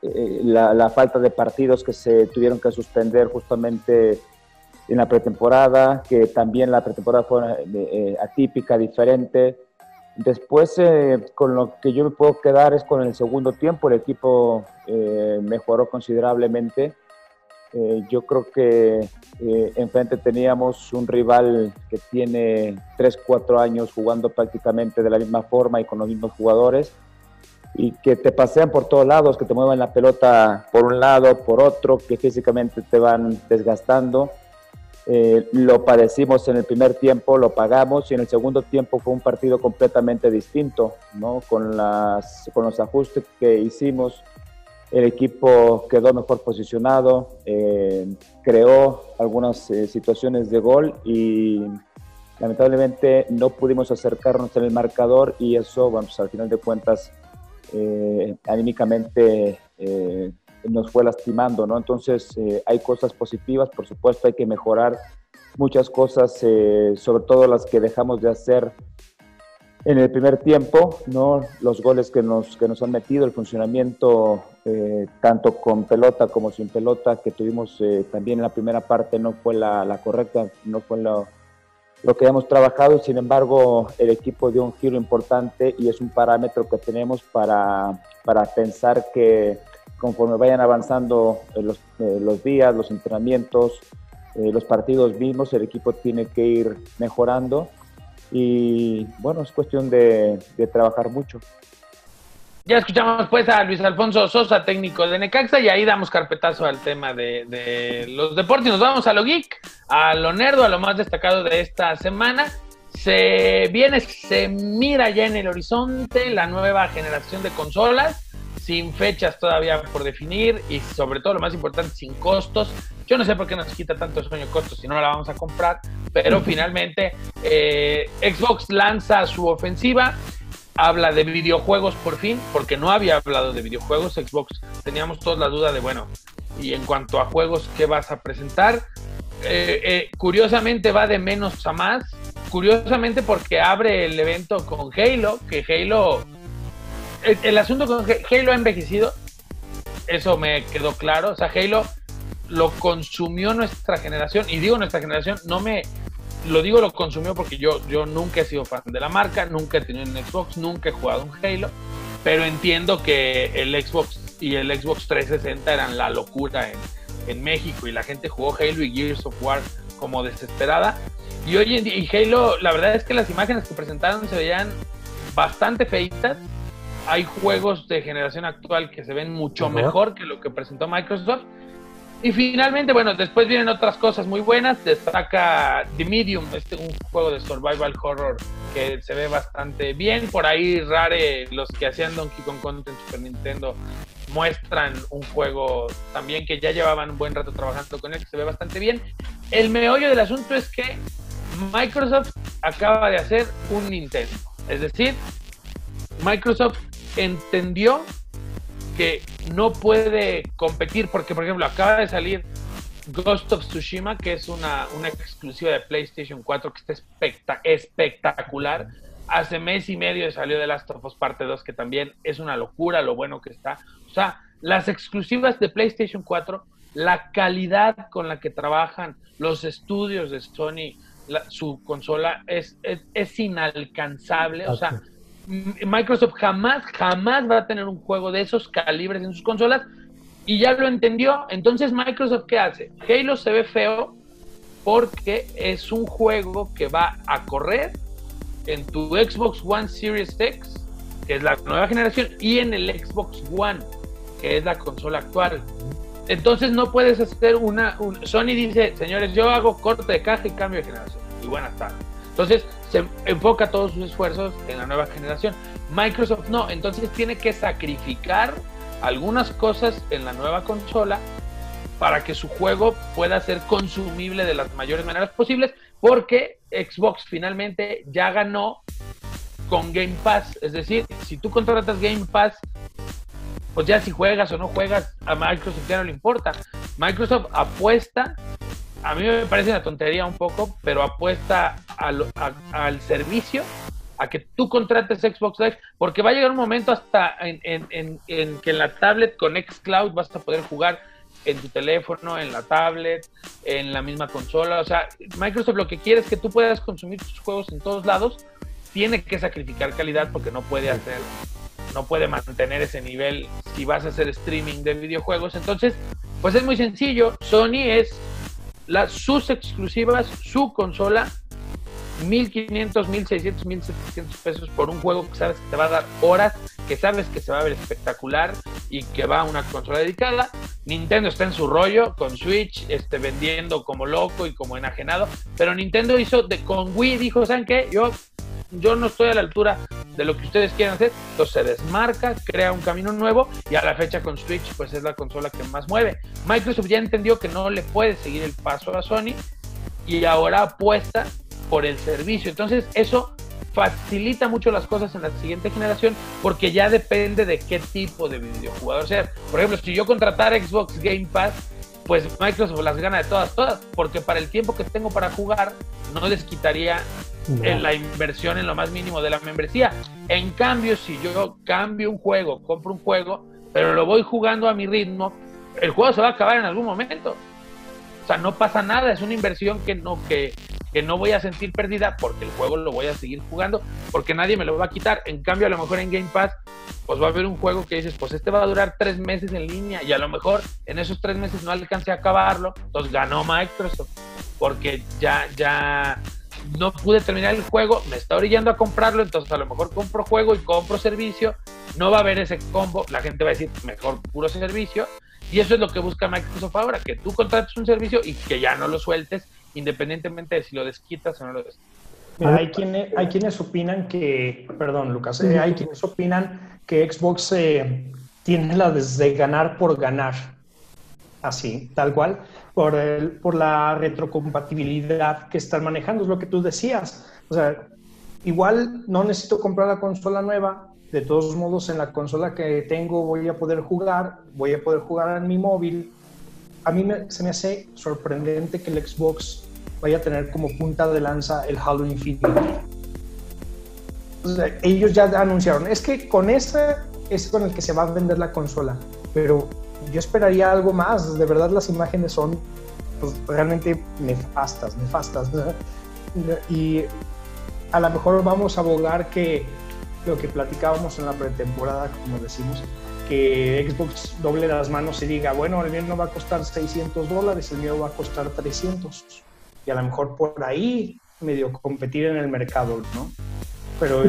S4: la, la falta de partidos que se tuvieron que suspender justamente en la pretemporada, que también la pretemporada fue eh, eh, atípica, diferente. Después, eh, con lo que yo me puedo quedar es con el segundo tiempo, el equipo eh, mejoró considerablemente. Eh, yo creo que eh, enfrente teníamos un rival que tiene 3, 4 años jugando prácticamente de la misma forma y con los mismos jugadores y que te pasean por todos lados, que te mueven la pelota por un lado, por otro, que físicamente te van desgastando. Eh, lo padecimos en el primer tiempo, lo pagamos y en el segundo tiempo fue un partido completamente distinto, ¿no? Con, las, con los ajustes que hicimos, el equipo quedó mejor posicionado, eh, creó algunas eh, situaciones de gol y lamentablemente no pudimos acercarnos en el marcador y eso, bueno, pues al final de cuentas, eh, anímicamente nos fue lastimando, ¿no? Entonces hay cosas positivas, por supuesto hay que mejorar muchas cosas, sobre todo las que dejamos de hacer en el primer tiempo, ¿no? los goles que nos, que nos han metido, el funcionamiento eh, tanto con pelota como sin pelota que tuvimos eh, también en la primera parte no fue la, la correcta, no fue lo, lo, que hemos trabajado, sin embargo el equipo dio un giro importante y es un parámetro que tenemos para, para pensar que conforme vayan avanzando los, eh, los días, los entrenamientos, los partidos mismos, el equipo tiene que ir mejorando y bueno, es cuestión de, trabajar mucho.
S1: Ya escuchamos pues a Luis Alfonso Sosa, técnico de Necaxa, y ahí damos carpetazo al tema de, los deportes. Nos vamos a lo geek, a lo nerdo, a lo más destacado de esta semana. Se viene, se mira ya en el horizonte la nueva generación de consolas, sin fechas todavía por definir y sobre todo lo más importante, sin costos. Yo no sé por qué nos quita tanto sueño costos si no la vamos a comprar, pero finalmente eh, Xbox lanza su ofensiva, habla de videojuegos por fin, porque no había hablado de videojuegos. Xbox teníamos toda la duda de, bueno, y en cuanto a juegos, ¿qué vas a presentar? Eh, eh, curiosamente va de menos a más. Curiosamente porque abre el evento con Halo, que Halo... El, el asunto con Halo ha envejecido, eso me quedó claro. O sea, Halo lo consumió nuestra generación, y digo nuestra generación, no me, lo digo lo consumió porque yo, yo nunca he sido fan de la marca, nunca he tenido un Xbox, nunca he jugado un Halo, pero entiendo que el Xbox y el Xbox 360 eran la locura en, en México y la gente jugó Halo y Gears of War como desesperada. Y hoy en día, y Halo, la verdad es que las imágenes que presentaron se veían bastante feitas. Hay juegos de generación actual que se ven mucho mejor que lo que presentó Microsoft y finalmente, bueno, después vienen otras cosas muy buenas. Destaca The Medium, este un juego de survival horror que se ve bastante bien. Por ahí Rare, los que hacían Donkey Kong Country en Super Nintendo, muestran un juego también que ya llevaban un buen rato trabajando con él, que se ve bastante bien. El meollo del asunto es que Microsoft acaba de hacer un Nintendo. Es decir, Microsoft entendió que no puede competir, porque por ejemplo acaba de salir Ghost of Tsushima, que es una, una exclusiva de PlayStation 4 que está espectacular. Hace mes y medio salió The Last of Us Parte 2, que también es una locura lo bueno que está. O sea, las exclusivas de PlayStation 4, la calidad con la que trabajan los estudios de Sony, su consola es, es, inalcanzable. O sea, Microsoft jamás, jamás va a tener un juego de esos calibres en sus consolas y ya lo entendió. Entonces, Microsoft, ¿qué hace? Halo se ve feo porque es un juego que va a correr en tu Xbox One Series X, que es la nueva generación, y en el Xbox One, que es la consola actual. Entonces no puedes hacer una... Sony dice, señores, yo hago corte de caja y cambio de generación. Y buenas tardes. Entonces, se enfoca todos sus esfuerzos en la nueva generación. Microsoft no, entonces tiene que sacrificar algunas cosas en la nueva consola para que su juego pueda ser consumible de las mayores maneras posibles, porque Xbox finalmente ya ganó con Game Pass. Es decir, si tú contratas Game Pass, pues ya si juegas o no juegas, a Microsoft ya no le importa. Microsoft apuesta a mí me parece una tontería un poco, pero apuesta al, servicio, a que tú contrates Xbox Live, porque va a llegar un momento hasta en, que en la tablet con Xcloud vas a poder jugar en tu teléfono, en la tablet, en la misma consola. O sea, Microsoft lo que quiere es que tú puedas consumir tus juegos en todos lados. Tiene que sacrificar calidad porque no puede hacer, no puede mantener ese nivel si vas a hacer streaming de videojuegos. Entonces, Pues es muy sencillo. Sony es las, sus exclusivas, su consola, 1500, 1600, 1700 pesos por un juego que sabes que te va a dar horas, que sabes que se va a ver espectacular y que va a una consola dedicada. Nintendo está en su rollo con Switch, este, vendiendo como loco y como enajenado, pero Nintendo hizo de, con Wii, dijo, ¿saben qué? Yo, yo no estoy a la altura de lo que ustedes quieran hacer, entonces se desmarca, crea un camino nuevo y a la fecha con Switch pues es la consola que más mueve. Microsoft ya entendió que no le puede seguir el paso a Sony y ahora apuesta por el servicio. Entonces eso facilita mucho las cosas en la siguiente generación porque ya depende de qué tipo de videojugador sea. Por ejemplo, si yo contratara Xbox Game Pass, pues Microsoft las gana de todas, todas, porque para el tiempo que tengo para jugar no les quitaría la inversión en lo más mínimo de la membresía. En cambio, si yo cambio un juego, compro un juego, pero lo voy jugando a mi ritmo, el juego se va a acabar en algún momento. O sea, no pasa nada, es una inversión que no, que, que no voy a sentir perdida porque el juego lo voy a seguir jugando, porque nadie me lo va a quitar. En cambio, a lo mejor en Game Pass, pues va a haber un juego que dices, pues este va a durar tres meses en línea y a lo mejor en esos tres meses no alcancé a acabarlo, entonces ganó Microsoft, porque ya, ya no pude terminar el juego, me está orillando a comprarlo, entonces a lo mejor compro juego y compro servicio, no va a haber ese combo, la gente va a decir, mejor puro servicio, y eso es lo que busca Microsoft ahora, que tú contrates un servicio y que ya no lo sueltes independientemente de si lo desquitas o no lo desquitas.
S2: hay, quienes, hay quienes opinan que, perdón Lucas, eh, hay quienes opinan que Xbox eh, tiene la de ganar por ganar, así, tal cual, por, el, por la retrocompatibilidad que están manejando, es lo que tú decías. O sea, igual no necesito comprar la consola nueva, de todos modos en la consola que tengo voy a poder jugar, voy a poder jugar en mi móvil, a mí se me hace sorprendente que el Xbox vaya a tener como punta de lanza el Halo Infinite. ellos ya anunciaron, es que con ese es con el que se va a vender la consola, pero yo esperaría algo más. De verdad las imágenes son pues, realmente nefastas, nefastas. Y a lo mejor vamos a abogar que lo que platicábamos en la pretemporada, como decimos, que Xbox doble las manos y diga, bueno, el mío no va a costar 600 dólares, el mío va a costar 300. Y a lo mejor por ahí medio competir en el mercado, ¿no? Pero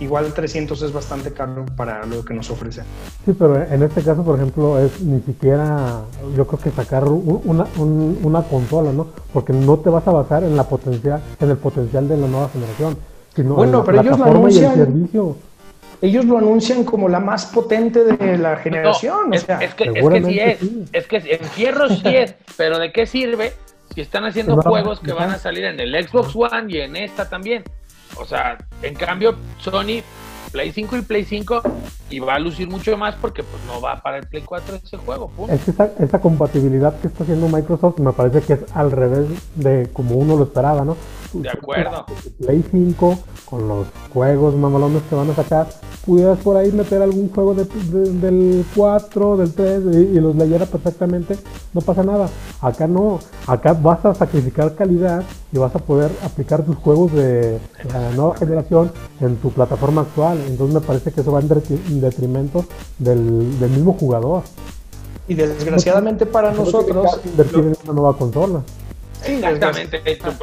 S2: igual 300 es bastante caro para lo que nos ofrece.
S3: Sí, pero en este caso, por ejemplo, es ni siquiera, yo creo que sacar una, una consola, ¿no? Porque no te vas a basar en la potencial, en el potencial de la nueva generación, sino
S2: bueno, pero ellos lo anuncian, servicio ellos lo anuncian como la más potente de la generación.
S1: es, que, es que sí es, es que en fierro sí es, pero ¿de qué sirve si están haciendo juegos que van a salir en el Xbox One y en esta también? O sea, en cambio, Sony Play 5 y Play 5 y va a lucir mucho más porque pues no va para el Play 4 ese juego.
S3: Es esa, esa, compatibilidad que está haciendo Microsoft me parece que es al revés de como uno lo esperaba, ¿no?
S1: De acuerdo.
S3: Play 5 con los juegos mamalones que van a sacar, pudieras por ahí meter algún juego del 4, del 3 y, los leyera perfectamente, no pasa nada. Acá no, acá vas a sacrificar calidad y vas a poder aplicar tus juegos de la nueva generación en tu plataforma actual. Entonces me parece que eso va en detrimento del, del mismo jugador.
S2: Y desgraciadamente para nosotros...
S3: Invertir en una nueva consola.
S1: Exactamente.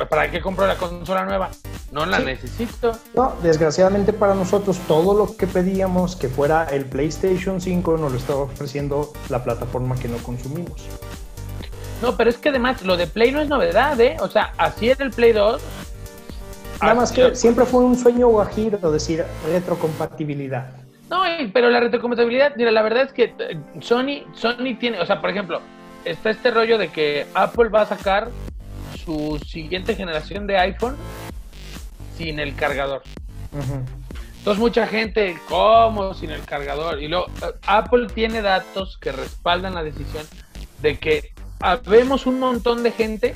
S1: ¿Para qué compro la consola nueva? No la necesito.
S2: No, desgraciadamente para nosotros todo lo que pedíamos que fuera el PlayStation 5 nos lo estaba ofreciendo la plataforma que no consumimos.
S1: No, pero es que además lo de Play no es novedad, ¿eh? O sea, así era el Play 2.
S2: Nada más que siempre fue un sueño guajiro decir retrocompatibilidad.
S1: No, pero la retrocompatibilidad, mira, la verdad es que eh, Sony, Sony tiene, o sea, por ejemplo, está este rollo de que Apple va a sacar su siguiente generación de iPhone sin el cargador. Entonces mucha gente, ¿cómo sin el cargador? Y luego eh, Apple tiene datos que respaldan la decisión de que vemos un montón de gente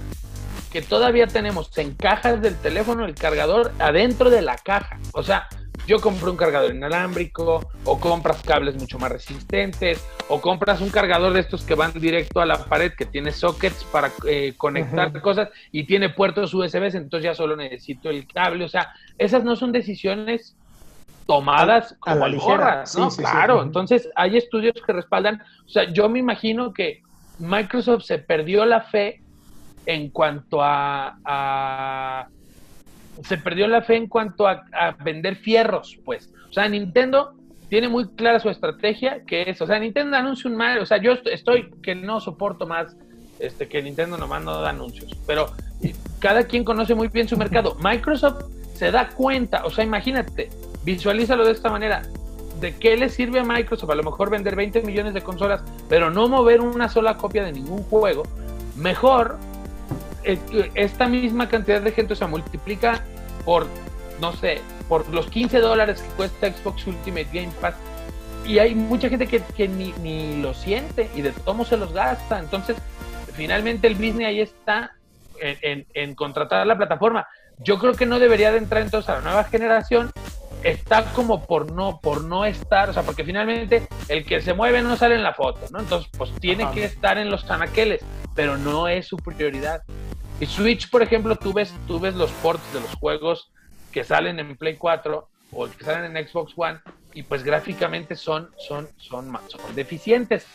S1: que todavía tenemos en cajas del teléfono el cargador adentro de la caja. O sea, yo compro un cargador inalámbrico, o compras cables mucho más resistentes, o compras un cargador de estos que van directo a la pared, que tiene sockets para eh, conectar cosas y tiene puertos USB, entonces ya solo necesito el cable. O sea, esas no son decisiones tomadas a, la ligera, ¿no? claro, entonces hay estudios que respaldan, o sea, yo me imagino que Microsoft se perdió la fe en cuanto a, se perdió la fe en cuanto a, vender fierros, pues. O sea, Nintendo tiene muy clara su estrategia, que es, o sea, Nintendo anuncia un mal, o sea, yo estoy que no soporto más este que Nintendo nomás no da anuncios, pero cada quien conoce muy bien su mercado. Microsoft se da cuenta, o sea, imagínate, visualízalo de esta manera. ¿De qué le sirve a Microsoft a lo mejor vender 20 millones de consolas, pero no mover una sola copia de ningún juego? Mejor esta misma cantidad de gente, o sea, multiplica por, no sé, por los 15 dólares que cuesta Xbox Ultimate Game Pass. Y hay mucha gente que, que ni, lo siente y de todo se los gasta. Entonces, finalmente el business ahí está en, en, contratar la plataforma. Yo creo que no debería de entrar entonces a la nueva generación. Está como por no, por no estar, o sea, porque finalmente el que se mueve no sale en la foto, ¿no? Entonces, pues tiene que estar en los anaqueles, pero no es su prioridad. Y Switch, por ejemplo, tú ves, tú ves los ports de los juegos que salen en Play 4 o que salen en Xbox One y pues gráficamente son, son, son, son deficientes,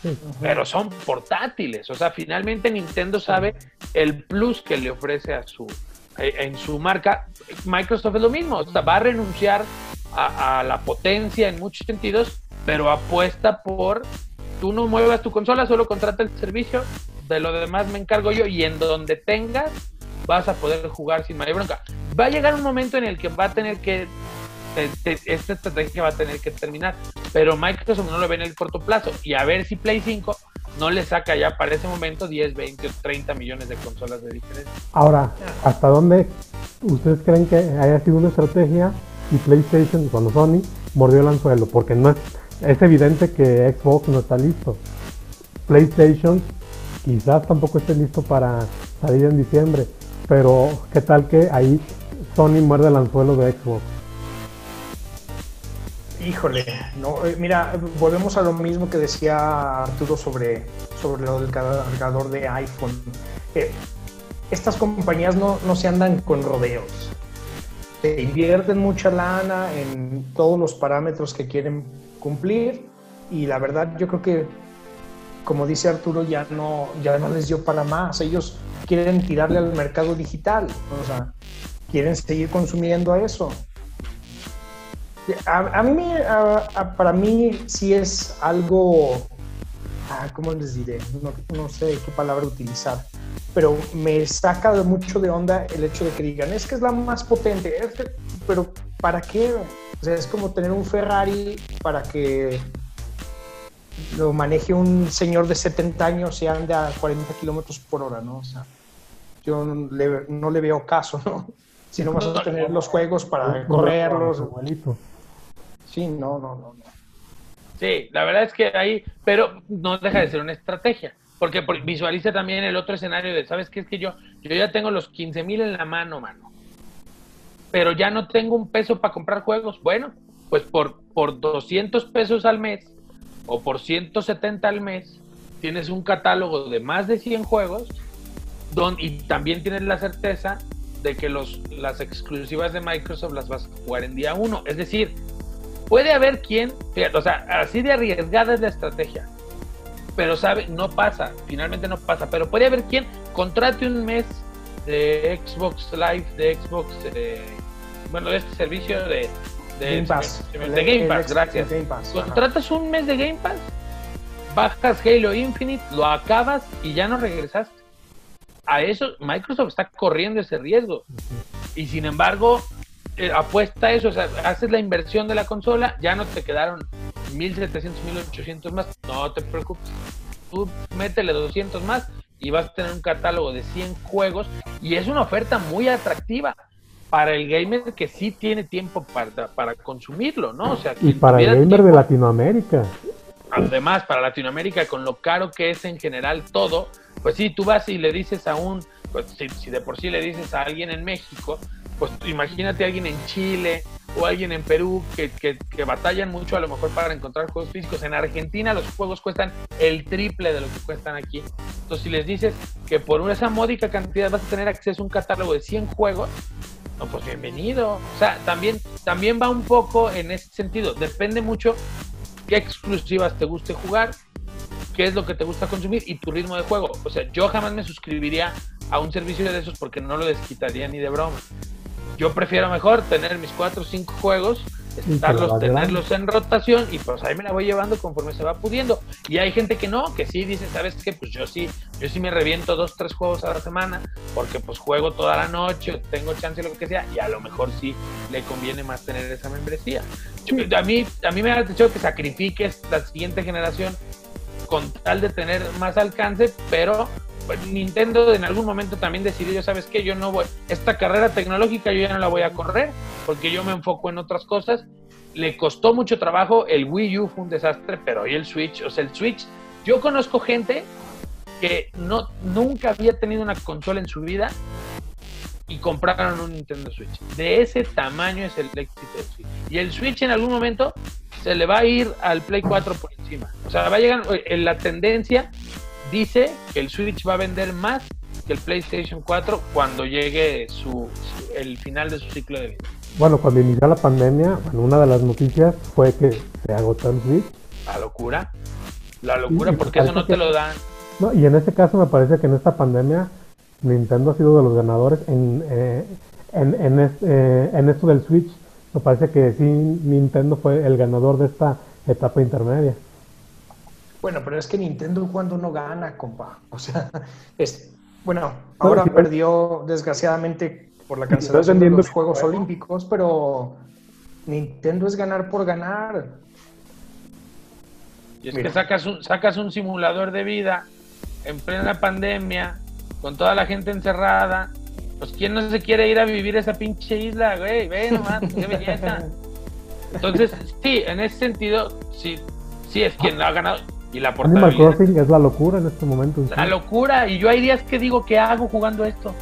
S1: pero son portátiles. O sea, finalmente Nintendo sabe el plus que le ofrece a su, en su marca. Microsoft es lo mismo, o sea, va a renunciar a, la potencia en muchos sentidos, pero apuesta por tú no muevas tu consola, solo contrata el servicio de lo demás me encargo yo y en donde tengas vas a poder jugar sin mayor bronca. Va a llegar un momento en el que va a tener que esta estrategia va a tener que terminar, pero Microsoft no lo ve en el corto plazo y a ver si Play 5 no le saca ya para ese momento 10, 20 o 30 millones de consolas de diferencia.
S3: Ahora, ¿hasta dónde ustedes creen que haya sido una estrategia y PlayStation cuando Sony mordió el anzuelo? Porque no es, es evidente que Xbox no está listo. PlayStation quizás tampoco esté listo para salir en diciembre, pero ¿qué tal que ahí Sony muerde el anzuelo de Xbox?
S2: Híjole, no, eh, mira, volvemos a lo mismo que decía Arturo sobre, sobre lo del cargador de iPhone. Eh, estas compañías no, no se andan con rodeos. Se invierten mucha lana en todos los parámetros que quieren cumplir y la verdad yo creo que como dice Arturo, ya no, ya no les dio para más. Ellos quieren tirarle al mercado digital, o sea, quieren seguir consumiendo a. A, mí, para mí sí es algo, ah, ¿cómo les diré? No, sé qué palabra utilizar, pero me saca mucho de onda el hecho de que digan, es que es la más potente, pero ¿para qué? O sea, es como tener un Ferrari para que lo maneje un señor de 70 años y ande a 40 kilómetros por hora, ¿no? O sea, yo no le, veo caso, ¿no? Si no vas a tener los juegos para correrlos. Sí, no, no, no,
S1: Sí, la verdad es que ahí, pero no deja de ser una estrategia. Porque visualiza también el otro escenario de, ¿sabes qué? Es que yo, yo ya tengo los 15 mil en la mano, mano. Pero ya no tengo un peso para comprar juegos. Bueno, pues por, por 200 pesos al mes o por 170 al mes tienes un catálogo de más de 100 juegos y también tienes la certeza de que los, las exclusivas de Microsoft las vas a jugar en día uno. Es decir, puede haber quien, o sea, así de arriesgada es la estrategia, pero sabe, no pasa, finalmente no pasa, pero puede haber quien contrate un mes de Xbox Live, de Xbox, eh, bueno, de este servicio de de Game Pass. De, Game Pass, gracias. Contratas un mes de Game Pass, bajas Halo Infinite, lo acabas y ya no regresaste. A eso Microsoft está corriendo ese riesgo. Y sin embargo, eh, apuesta a eso, o sea, haces la inversión de la consola, ya no te quedaron 1700, 1800 más, no te preocupes. Tú métele 200 más y vas a tener un catálogo de 100 juegos y es una oferta muy atractiva para el gamer que sí tiene tiempo para, para consumirlo, ¿no? O
S3: sea, y para el gamer de Latinoamérica.
S1: Además, para Latinoamérica, con lo caro que es en general todo, pues sí, tú vas y le dices a un, pues si, de por sí le dices a alguien en México, pues imagínate a alguien en Chile o alguien en Perú que, que, que, batallan mucho a lo mejor para encontrar juegos físicos. En Argentina los juegos cuestan el triple de lo que cuestan aquí. Entonces si les dices que por esa módica cantidad vas a tener acceso a un catálogo de 100 juegos, pues bienvenido. O sea, también, también va un poco en ese sentido. Depende mucho qué exclusivas te guste jugar qué es lo que te gusta consumir y tu ritmo de juego. O sea, yo jamás me suscribiría a un servicio de esos porque no lo desquitaría ni de broma. Yo prefiero mejor tener mis cuatro o cinco juegos, estarlos, tenerlos en rotación y pues ahí me la voy llevando conforme se va pudiendo. Y hay gente que no, que sí dice, ¿sabes qué? Pues yo sí, yo sí me reviento dos, tres juegos a la semana porque pues juego toda la noche, tengo chance lo que sea y a lo mejor sí le conviene más tener esa membresía. a, mí, a mí me da atención que sacrifiques la siguiente generación con tal de tener más alcance, pero pues, Nintendo en algún momento también decidió, ¿sabes qué? Yo no voy, esta carrera tecnológica yo ya no la voy a correr porque yo me enfoco en otras cosas. Le costó mucho trabajo, el Wii U fue un desastre, pero hoy el Switch, o sea, el Switch, yo conozco gente que no, nunca había tenido una consola en su vida y compraron un Nintendo Switch. De ese tamaño es el éxito del Switch. Y el Switch en algún momento se le va a ir al Play 4 por encima. O sea, va a llegar, en eh, la tendencia dice que el Switch va a vender más que el PlayStation 4 cuando llegue su, el final de su ciclo de vida.
S3: Bueno, cuando inició la pandemia, bueno, una de las noticias fue que se agotó el Switch.
S1: La locura. La locura, porque eso no te lo dan.
S3: No, y en este caso me parece que en esta pandemia Nintendo ha sido de los ganadores en, eh, en, en, eh, en esto del Switch. Me parece que sí, Nintendo fue el ganador de esta etapa intermedia.
S2: Bueno, pero es que Nintendo cuando no gana, compa. O sea, es, bueno, ahora perdió desgraciadamente por la cancelación de los Juegos Olímpicos, pero Nintendo es ganar por ganar.
S1: Y es que sacas un, sacas un simulador de vida en plena pandemia, con toda la gente encerrada. Pues quién no se quiere ir a vivir esa pinche isla, güey, ve nomás, qué belleza. Entonces, sí, en ese sentido, sí, sí es quien ha ganado. Y la
S3: Animal Crossing es la locura en este momento.
S1: La locura. Y yo hay días que digo, ¿qué hago jugando esto?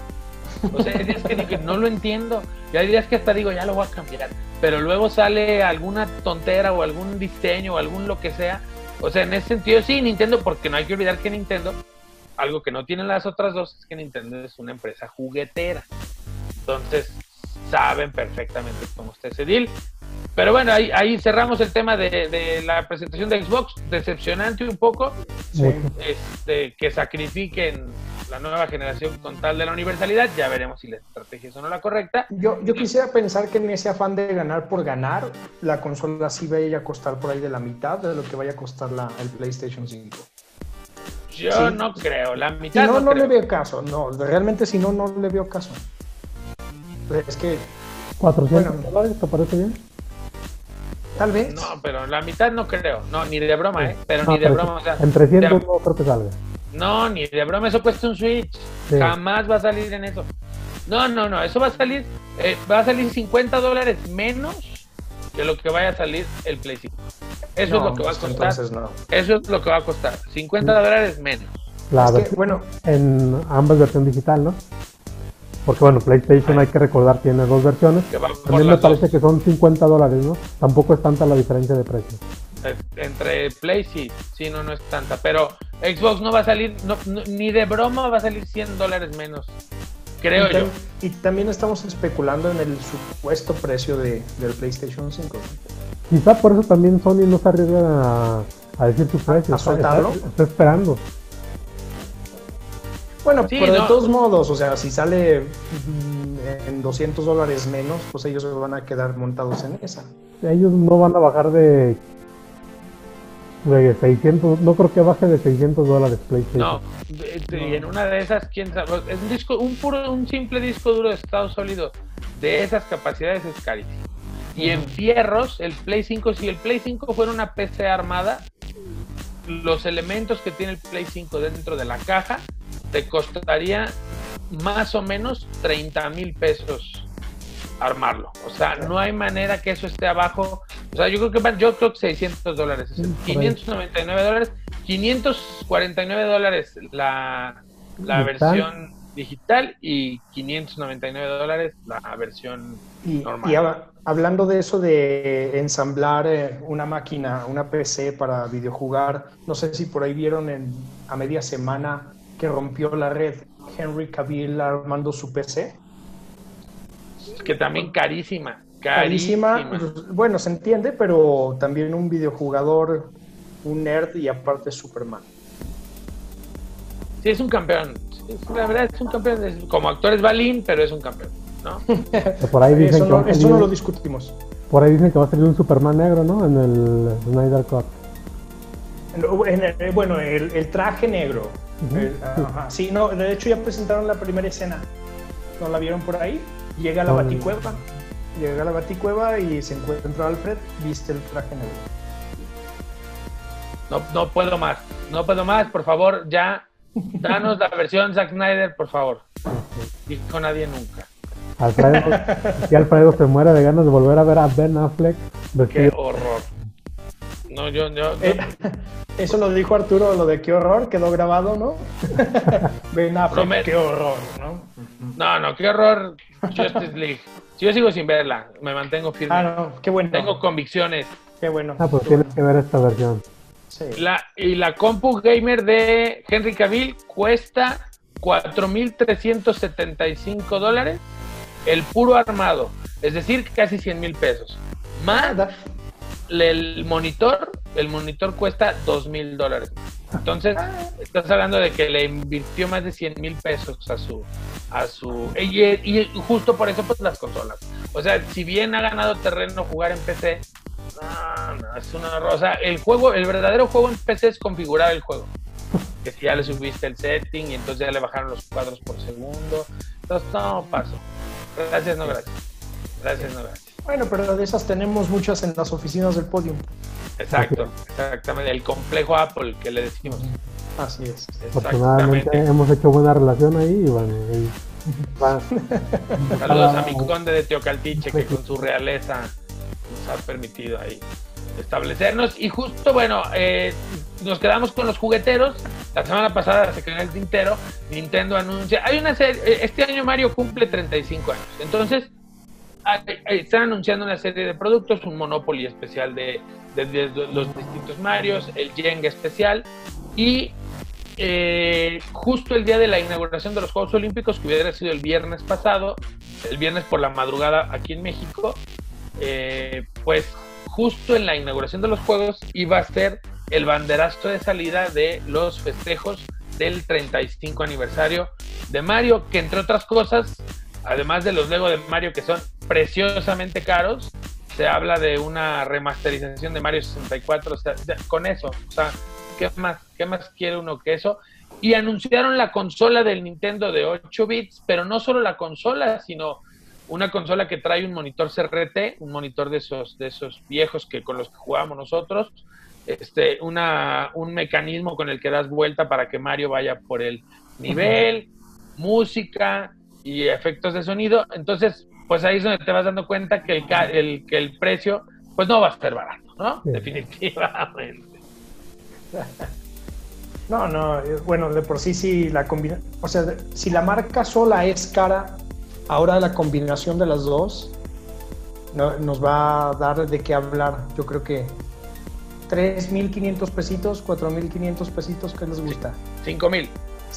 S1: O sea, hay días que digo, no lo entiendo. Y hay días que hasta digo, ya lo voy a cambiar. Pero luego sale alguna tontera o algún diseño o algún lo que sea. O sea, en ese sentido, sí, Nintendo, porque no hay que olvidar que Nintendo, algo que no tienen las otras dos, es que Nintendo es una empresa juguetera. Entonces, saben perfectamente cómo está ese deal. Pero bueno, ahí, ahí cerramos el tema de, la presentación de Xbox. Decepcionante un poco este, que sacrifiquen la nueva generación con tal de la universalidad. Ya veremos si la estrategia es o no la correcta.
S2: Yo, yo quisiera pensar que en ese afán de ganar por ganar, la consola sí vaya a costar por ahí de la mitad de lo que vaya a costar la, el PlayStation 5.
S1: Yo no creo, la mitad.
S2: no, no, le veo caso. No, realmente si no, no le veo caso. Es que.
S3: 400 dólares, ¿te parece bien?
S2: Tal vez.
S1: No, pero la mitad no creo. No, ni de broma, ¿eh? Pero ni de broma. O sea,
S3: en 300 no creo que salga.
S1: No, ni de broma. Eso cuesta un Switch. Jamás va a salir en eso. No, no, no. Eso va a salir. Eh, va a salir 50 dólares menos que lo que vaya a salir el Play 5. Eso es lo que va a pues, costar. Eso es lo que va a costar. 50 dólares menos.
S3: La bueno, en ambas versión digital, ¿no? Porque bueno, PlayStation hay que recordar tiene dos versiones. También me parece que son 50 dólares, ¿no? Tampoco es tanta la diferencia de precio.
S1: Entre Play sí, sí, no, no es tanta. Pero Xbox no va a salir, ni de broma va a salir 100 dólares menos. Creo yo.
S2: Y también estamos especulando en el supuesto precio de, del PlayStation 5.
S3: Quizá por eso también Sony no se arriesga a, decir su precio.
S2: ¿A soltarlo?
S3: está esperando.
S2: Bueno, pero de todos modos, o sea, si sale mm, en 200 dólares menos, pues ellos van a quedar montados en esa.
S3: Ellos no van a bajar de, de 600, no creo que baje de 600 dólares PlayStation.
S1: No, y en una de esas, quién sabe, es un disco, un puro, un simple disco duro de estado sólido de esas capacidades es carísimo. Y en fierros, el Play 5, si el Play 5 fuera una PC armada, los elementos que tiene el Play 5 dentro de la caja te costaría más o menos 30 mil pesos armarlo. O sea, no hay manera que eso esté abajo. O sea, yo creo que yo creo que 600 dólares, 599 dólares, 549 dólares la, la versión digital y 599 dólares la versión normal.
S2: Y hablando de eso de ensamblar eh, una máquina, una PC para videojugar, no sé si por ahí vieron en, a media semana que rompió la red Henry Cavill armando su PC.
S1: Que también carísima.
S2: Carísima. Bueno, se entiende, pero también un videojugador, un nerd y aparte Superman.
S1: Sí, es un campeón. la verdad es un campeón. como actor es Balín, pero es un campeón, ¿no?
S3: por ahí dicen
S2: eso,
S3: que
S2: no, eso no lo discutimos.
S3: Por ahí dicen que va a salir un Superman negro, ¿no? En el Snyder Cut.
S2: En el- eh, bueno, el, el traje negro. El- ajá, sí, no, de hecho ya presentaron la primera escena. ¿No la vieron por ahí? Llega a la
S3: No.
S2: baticueva. Llega a la baticueva y se encuentra Alfred, viste el traje negro.
S1: No, no puedo más. No puedo más, por favor, ya. Danos la versión Zack Snyder, por favor. Dijo nadie nunca.
S3: Alfredo, y Alfredo se muere de ganas de volver a ver a Ben Affleck
S1: Qué horror. No, yo, yo,
S2: Eh, eso lo dijo Arturo, lo de qué horror, quedó grabado, ¿no? Ven a
S1: Promet-
S2: qué horror, ¿no?
S1: no, no, qué horror. Justice League. Si yo sigo sin verla, me mantengo firme.
S2: Ah, no, qué bueno.
S1: Tengo convicciones.
S2: Qué bueno.
S3: Ah, pues tienes que ver esta versión.
S2: Sí.
S1: La, y la compu gamer de Henry Cavill cuesta 4.375 dólares. El puro armado. Es decir, casi 100 mil pesos. Más. El monitor, el monitor cuesta 2 mil dólares. Entonces, estás hablando de que le invirtió más de 100 mil pesos a su, a su, y, y justo por eso, pues las consolas. O sea, si bien ha ganado terreno jugar en PC, no, no, es una rosa. El juego, el verdadero juego en PC es configurar el juego. Que si ya le subiste el setting y entonces ya le bajaron los cuadros por segundo. Entonces, no, paso. Gracias, no gracias. Gracias, no gracias.
S2: Bueno, pero de esas tenemos muchas en las oficinas del podium.
S1: Exacto, exactamente. El complejo Apple que le decimos.
S2: Así es.
S3: Afortunadamente
S1: Exactamente.
S3: hemos hecho buena relación ahí y bueno,
S1: Saludos a mi conde de Teocaltiche que con su realeza nos ha permitido ahí establecernos. Y justo, bueno, eh, nos quedamos con los jugueteros. La semana pasada se quedó en el tintero. Nintendo anuncia. Hay una serie. Este año Mario cumple 35 años. Entonces, están anunciando una serie de productos: un Monopoly especial de, de- de los distintos Marios, el Jenga especial. Y eh, justo el día de la inauguración de los Juegos Olímpicos, que hubiera sido el viernes pasado, el viernes por la madrugada aquí en México, eh, pues justo en la inauguración de los Juegos iba a ser el banderazo de salida de los festejos del 35 aniversario de Mario, que entre otras cosas, además de los Lego de Mario que son preciosamente caros, se habla de una remasterización de Mario 64, o sea, con eso, o sea, ¿qué más, ¿qué más quiere uno que eso? Y anunciaron la consola del Nintendo de 8 bits, pero no solo la consola, sino una consola que trae un monitor CRT, un monitor de esos, de esos viejos que con los que jugábamos nosotros, este, una, un mecanismo con el que das vuelta para que Mario vaya por el nivel, música y efectos de sonido. Entonces, pues ahí es donde te vas dando cuenta que el, que el precio, pues no va a ser barato, ¿no?
S3: Sí.
S1: Definitivamente.
S2: No, no, eh, bueno, de por sí sí la combina, o sea, si la marca sola es cara, ahora la combinación de las dos no- nos va a dar de qué hablar. Yo creo que 3.500 pesitos, 4.500 pesitos, ¿qué les gusta?
S1: 5 mil.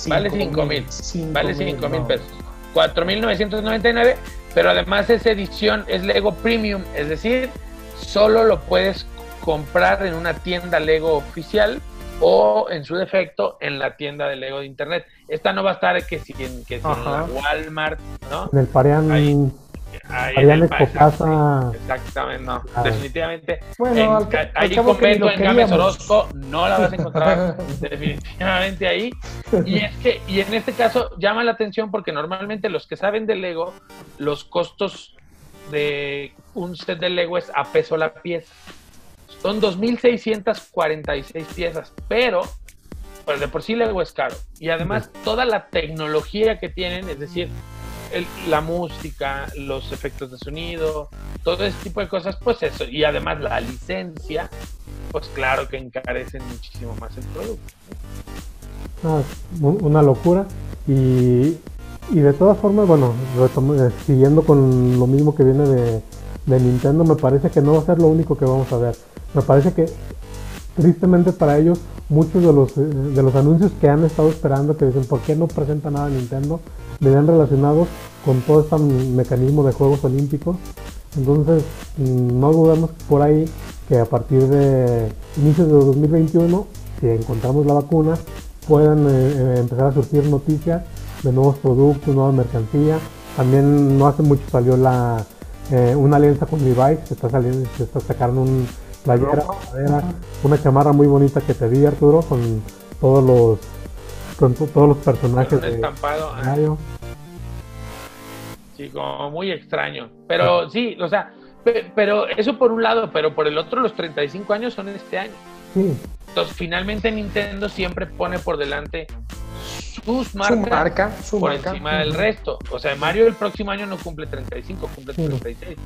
S1: Vale 5 mil.
S2: Cinco
S1: Vale 5 mil
S2: no.
S1: pesos. 4.999, pero además esa edición es Lego Premium, es decir, solo lo puedes comprar en una tienda Lego oficial o en su defecto en la tienda de Lego de internet. Esta no va a estar que si en, que si en la Walmart, ¿no?
S3: en el Parian,
S1: Ahí. Ahí
S3: Casa.
S1: sí, Exactamente, no.
S3: Ah.
S1: Definitivamente.
S2: Bueno,
S1: en,
S2: al que lo
S1: en Gámez. Orozco, no la vas a encontrar definitivamente ahí. Y es que, y en este caso llama la atención porque normalmente los que saben de Lego, los costos de un set de Lego es a peso la pieza. Son 2.646 piezas, pero pues de por sí Lego es caro. Y además toda la tecnología que tienen, es decir, el- la música, los efectos de sonido, todo ese tipo de cosas, pues eso. Y además la licencia, pues claro que encarecen muchísimo más el producto.
S3: Un- una locura. Y, de todas formas, bueno, eh, siguiendo con lo mismo que viene de, de Nintendo, me parece que no va a ser lo único que vamos a ver. Me parece que, tristemente para ellos, muchos de los, eh, de los anuncios que han estado esperando, que dicen, ¿por qué no presenta nada Nintendo? Venían relacionados con todo este mecanismo de Juegos Olímpicos. Entonces, mm, no dudamos por ahí que a partir de inicios de 2021, si encontramos la vacuna, puedan eh, empezar a surgir noticias de nuevos productos, nueva mercancía. También no hace mucho salió la una alianza con Levi's, se está saliendo, se está sacando un playera, una chamarra muy bonita que te di Arturo con todos los con todos los personajes
S1: de estampado, Sí, como muy extraño. Pero sí, o sea, pero eso por un lado, pero por el otro los 35 años son este año. Entonces, finalmente Nintendo siempre pone por delante sus marcas por encima del resto. O sea, Mario el próximo año no cumple 35, cumple 36.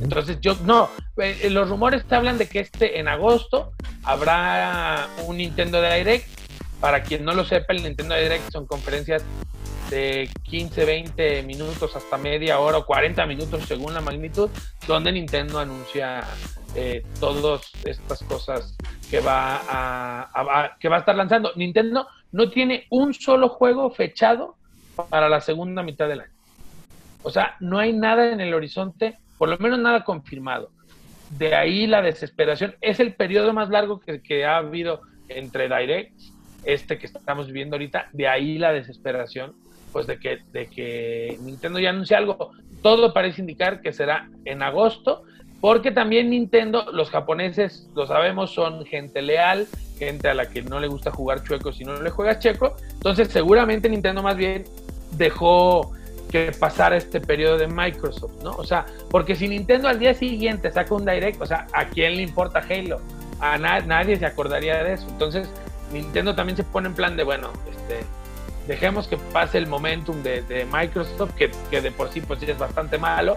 S1: Entonces, yo no, eh, los rumores te hablan de que este en agosto habrá un Nintendo Direct. Para quien no lo sepa, el Nintendo Direct son conferencias de 15, 20 minutos hasta media hora o 40 minutos según la magnitud, donde Nintendo anuncia eh, todas estas cosas que va a, que va a estar lanzando. Nintendo no tiene un solo juego fechado para la segunda mitad del año. O sea, no hay nada en el horizonte, por lo menos nada confirmado. De ahí la desesperación. Es el periodo más largo que, que ha habido entre Direct, este que estamos viviendo ahorita. De ahí la desesperación pues de que, de que Nintendo ya anuncie algo. Todo parece indicar que será en agosto, porque también Nintendo, los japoneses, lo sabemos, son gente leal, gente a la que no le gusta jugar chueco si no le juegas checo. Entonces seguramente Nintendo más bien dejó que pasara este periodo de Microsoft, ¿no? O sea, porque si Nintendo al día siguiente saca un direct, o sea, ¿a quién le importa Halo? A nadie se acordaría de eso. Entonces, Nintendo también se pone en plan de, bueno, este, dejemos que pase el momentum de, Microsoft, que, de por sí pues es bastante malo.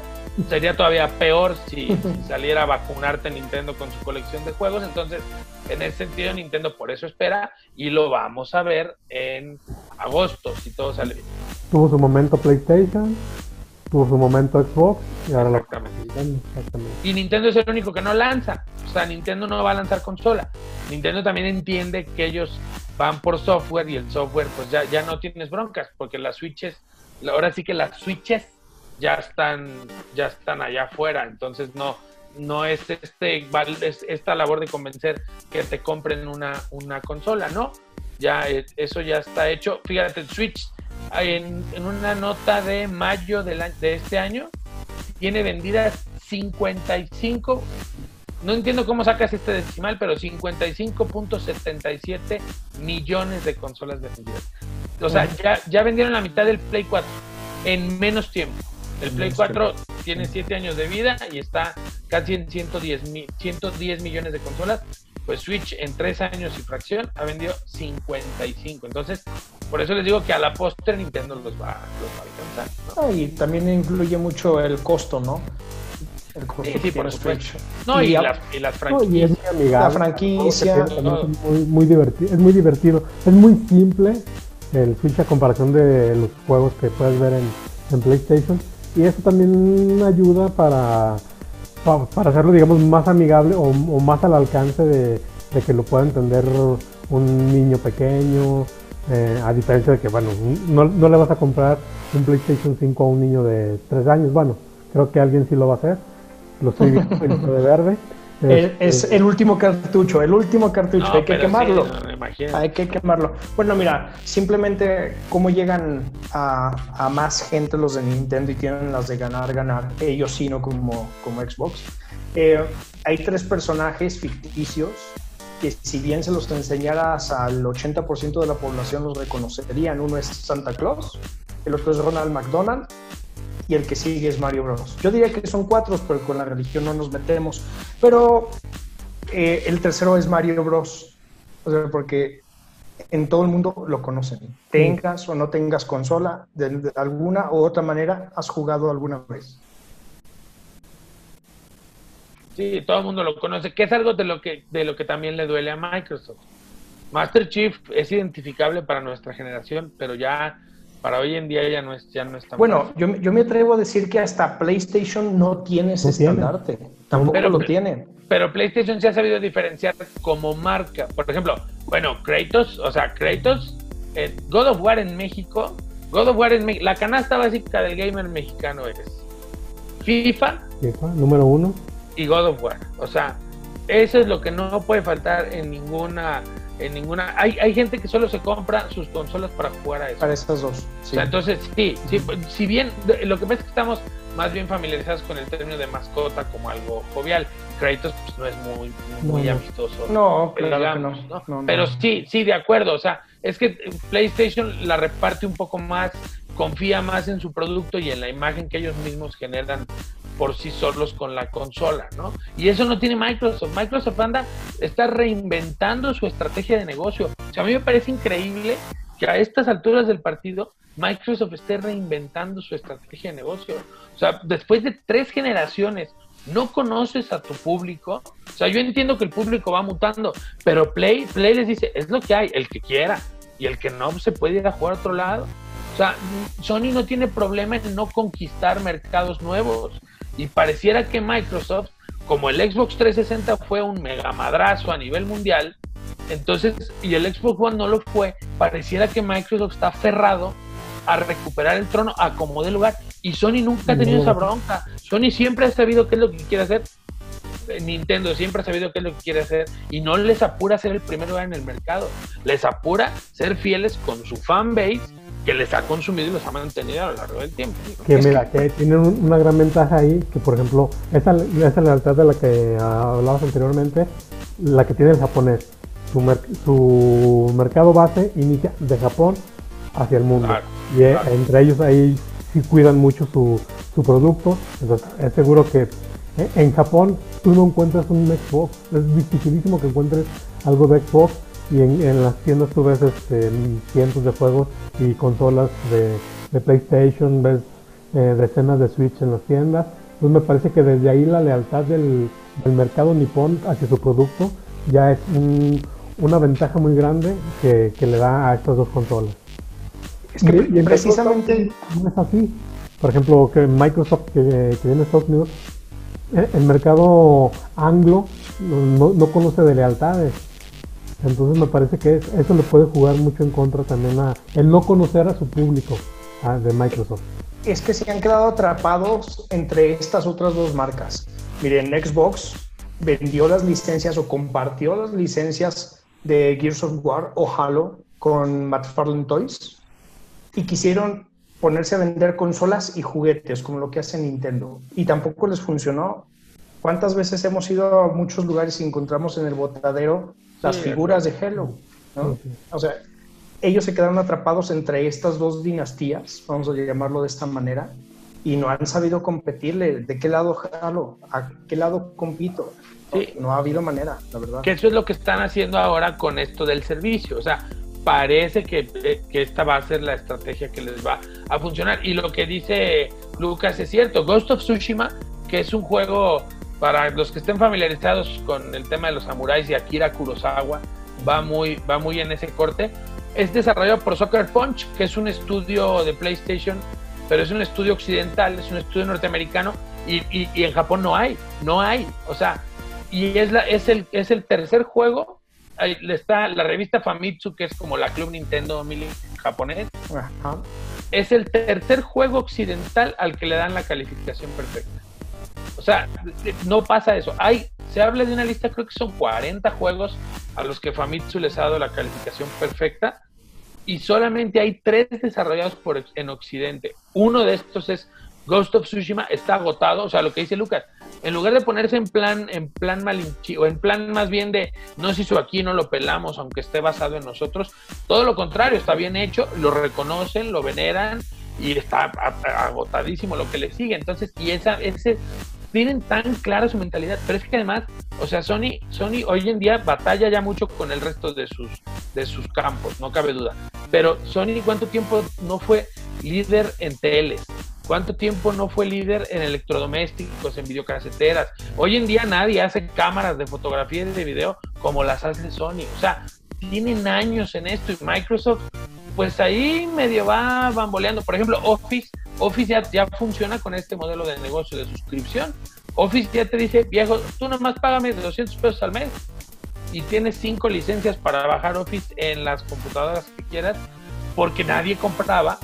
S1: Sería todavía peor si, saliera a vacunarte Nintendo con su colección de juegos. Entonces, en ese sentido, Nintendo por eso espera y lo vamos a ver en agosto, si todo sale bien.
S3: Tuvo su momento PlayStation, tuvo su momento Xbox y ahora
S1: Exactamente. Y Nintendo es el único que no lanza. O sea, Nintendo no va a lanzar consola. Nintendo también entiende que ellos van por software y el software pues ya, ya no tienes broncas porque las switches, ahora sí que las switches ya están, ya están allá afuera, entonces no, no es este es esta labor de convencer que te compren una, una consola, ¿no? Ya eh, eso ya está hecho. Fíjate, Switch en, en una nota de mayo de, de este año tiene vendidas 55 no entiendo cómo sacas este decimal, pero 55.77 millones de consolas vendidas. O sea, ya, ya vendieron la mitad del Play 4 en menos tiempo. El Play 4 tiene 7 años de vida y está casi en 110, 110 millones de consolas. Pues Switch en 3 años y fracción ha vendido 55. Entonces, por eso les digo que a la postre Nintendo los va, los va a alcanzar.
S2: Ah, y también influye mucho el costo, ¿no?
S1: sí, por No, y, las, y las franquicias.
S3: La
S2: franquicia.
S3: Es muy, divertido, es muy divertido. Es muy simple el Switch a comparación de los juegos que puedes ver en, PlayStation. Y eso también ayuda para, para, hacerlo, digamos, más amigable o, más al alcance de, que lo pueda entender un niño pequeño. Eh, a diferencia de que, bueno, no, no le vas a comprar un PlayStation 5 a un niño de 3 años. Bueno, creo que alguien sí lo va a hacer lo estoy viendo de verde.
S2: Es, este, el último cartucho, el último cartucho, hay que quemarlo. hay que quemarlo. Bueno, mira, simplemente cómo llegan a, más gente los de Nintendo y tienen las de ganar, ganar, ellos sí, no como, como Xbox. Eh, hay tres personajes ficticios que si bien se los enseñaras al 80% de la población los reconocerían. Uno es Santa Claus, el otro es Ronald McDonald y el que sigue es Mario Bros. Yo diría que son cuatro, pero con la religión no nos metemos. Pero eh, el tercero es Mario Bros. Porque en todo el mundo lo conocen. Tengas o no tengas consola, de, alguna u otra manera has jugado alguna vez.
S1: Sí, todo el mundo lo conoce, que es algo de lo que, de lo que también le duele a Microsoft. Master Chief es identificable para nuestra generación, pero ya para hoy en día ya no es, ya no está
S2: Bueno, yo, yo, me atrevo a decir que hasta PlayStation no tiene ese estandarte. Tampoco lo tiene.
S1: Pero PlayStation se ha sabido diferenciar como marca. Por ejemplo, bueno, Kratos, o sea, Kratos, eh, God of War en México, God of War en México, la canasta básica del gamer mexicano es FIFA,
S3: FIFA, número uno,
S1: y God of War. O sea, eso es lo que no puede faltar en ninguna en ninguna. Hay, hay gente que solo se compra sus consolas para jugar a eso.
S2: Para estas dos.
S1: O sea, entonces, sí, sí, si bien lo que pasa es que estamos más bien familiarizados con el término de mascota como algo jovial. Kratos pues, no es muy, muy, amistoso.
S2: No, claro no.
S1: ¿no? Pero sí, sí, de acuerdo. O sea, es que PlayStation la reparte un poco más, confía más en su producto y en la imagen que ellos mismos generan por sí solos con la consola, ¿no? Y eso no tiene Microsoft. Microsoft anda, está reinventando su estrategia de negocio. O sea, a mí me parece increíble que a estas alturas del partido Microsoft esté reinventando su estrategia de negocio. O sea, después de tres generaciones, no conoces a tu público. O sea, yo entiendo que el público va mutando, pero Play, Play les dice, es lo que hay, el que quiera. Y el que no se puede ir a jugar a otro lado. O sea, Sony no tiene problema en no conquistar mercados nuevos. Y pareciera que Microsoft, como el Xbox 360 fue un mega madrazo a nivel mundial, entonces, y el Xbox One no lo fue, pareciera que Microsoft está aferrado a recuperar el trono a como de lugar. Y Sony nunca ha tenido esa bronca. Sony siempre ha sabido qué es lo que quiere hacer. Eh, Nintendo siempre ha sabido qué es lo que quiere hacer y no les apura ser el primer lugar en el mercado. Les apura ser fieles con su fan base que les ha consumido y los ha mantenido a lo largo del tiempo.
S3: Que mira, que tienen una gran ventaja ahí, que por ejemplo, esa, esa lealtad de la que hablabas anteriormente, la que tiene el japonés. Su, su mercado base inicia de Japón hacia el mundo. y eh, entre ellos ahí sí cuidan mucho su, su producto. Entonces es seguro que eh, en Japón tú no encuentras un Xbox. Es dificilísimo que encuentres algo de Xbox. Y en, las tiendas tú ves este, cientos de juegos y consolas de, PlayStation, ves eh, decenas de Switch en las tiendas. Entonces me parece que desde ahí la lealtad del, del mercado nipón hacia su producto ya es una ventaja muy grande que, que le da a estas dos consolas.
S2: Es que precisamente
S3: no es así. Por ejemplo, que Microsoft que, viene de Estados Unidos, eh, el mercado anglo no, conoce de lealtades. Entonces me parece que eso le puede jugar mucho en contra también a el no conocer a su público de Microsoft.
S2: Es que se han quedado atrapados entre estas otras dos marcas. Miren, Xbox vendió las licencias o compartió las licencias de Gears of War o Halo con McFarlane Toys y quisieron ponerse a vender consolas y juguetes, como lo que hace Nintendo. Y tampoco les funcionó. ¿Cuántas veces hemos ido a muchos lugares y encontramos en el botadero las figuras de Halo? O sea, ellos se quedaron atrapados entre estas dos dinastías, vamos a llamarlo de esta manera, y no han sabido competirle. ¿De qué lado Halo? ¿A qué lado compito? No ha habido manera, la verdad.
S1: Que eso es lo que están haciendo ahora con esto del servicio. O sea, parece que, que, esta va a ser la estrategia que les va a funcionar. Y lo que dice Lucas es cierto. Ghost of Tsushima, que es un juego para los que estén familiarizados con el tema de los samuráis y Akira Kurosawa, va muy, va muy en ese corte. Es desarrollado por Soccer Punch, que es un estudio de PlayStation, pero es un estudio occidental, es un estudio norteamericano y, y, en Japón no hay, no hay. O sea, y es, la, es, el, es el tercer juego ahí está la revista Famitsu, que es como la Club Nintendo Mini japonés. Es el tercer juego occidental al que le dan la calificación perfecta. O sea, no pasa eso. Hay, se habla de una lista, creo que son 40 juegos a los que Famitsu les ha dado la calificación perfecta y solamente hay tres desarrollados por, en Occidente. Uno de estos es Ghost of Tsushima, está agotado, o sea, lo que dice Lucas, en lugar de ponerse en plan, en plan malinchi, o en plan más bien de no se hizo aquí, no lo pelamos, aunque esté basado en nosotros, todo lo contrario, está bien hecho, lo reconocen, lo veneran y está agotadísimo lo que le sigue. Entonces, y esa, ese, tienen tan clara su mentalidad, pero es que además, o sea, Sony, Sony hoy en día batalla ya mucho con el resto de sus, de sus campos, no cabe duda. Pero Sony, ¿cuánto tiempo no fue líder en teles? ¿Cuánto tiempo no fue líder en electrodomésticos, en videocaseteras? Hoy en día nadie hace cámaras de fotografía y de video como las hace Sony. O sea, tienen años en esto y Microsoft, pues ahí medio va bamboleando. Por ejemplo, Office, Office ya, ya funciona con este modelo de negocio de suscripción. Office ya te dice, viejo, tú nomás págame 200 pesos al mes y tienes cinco licencias para bajar Office en las computadoras que quieras, porque nadie compraba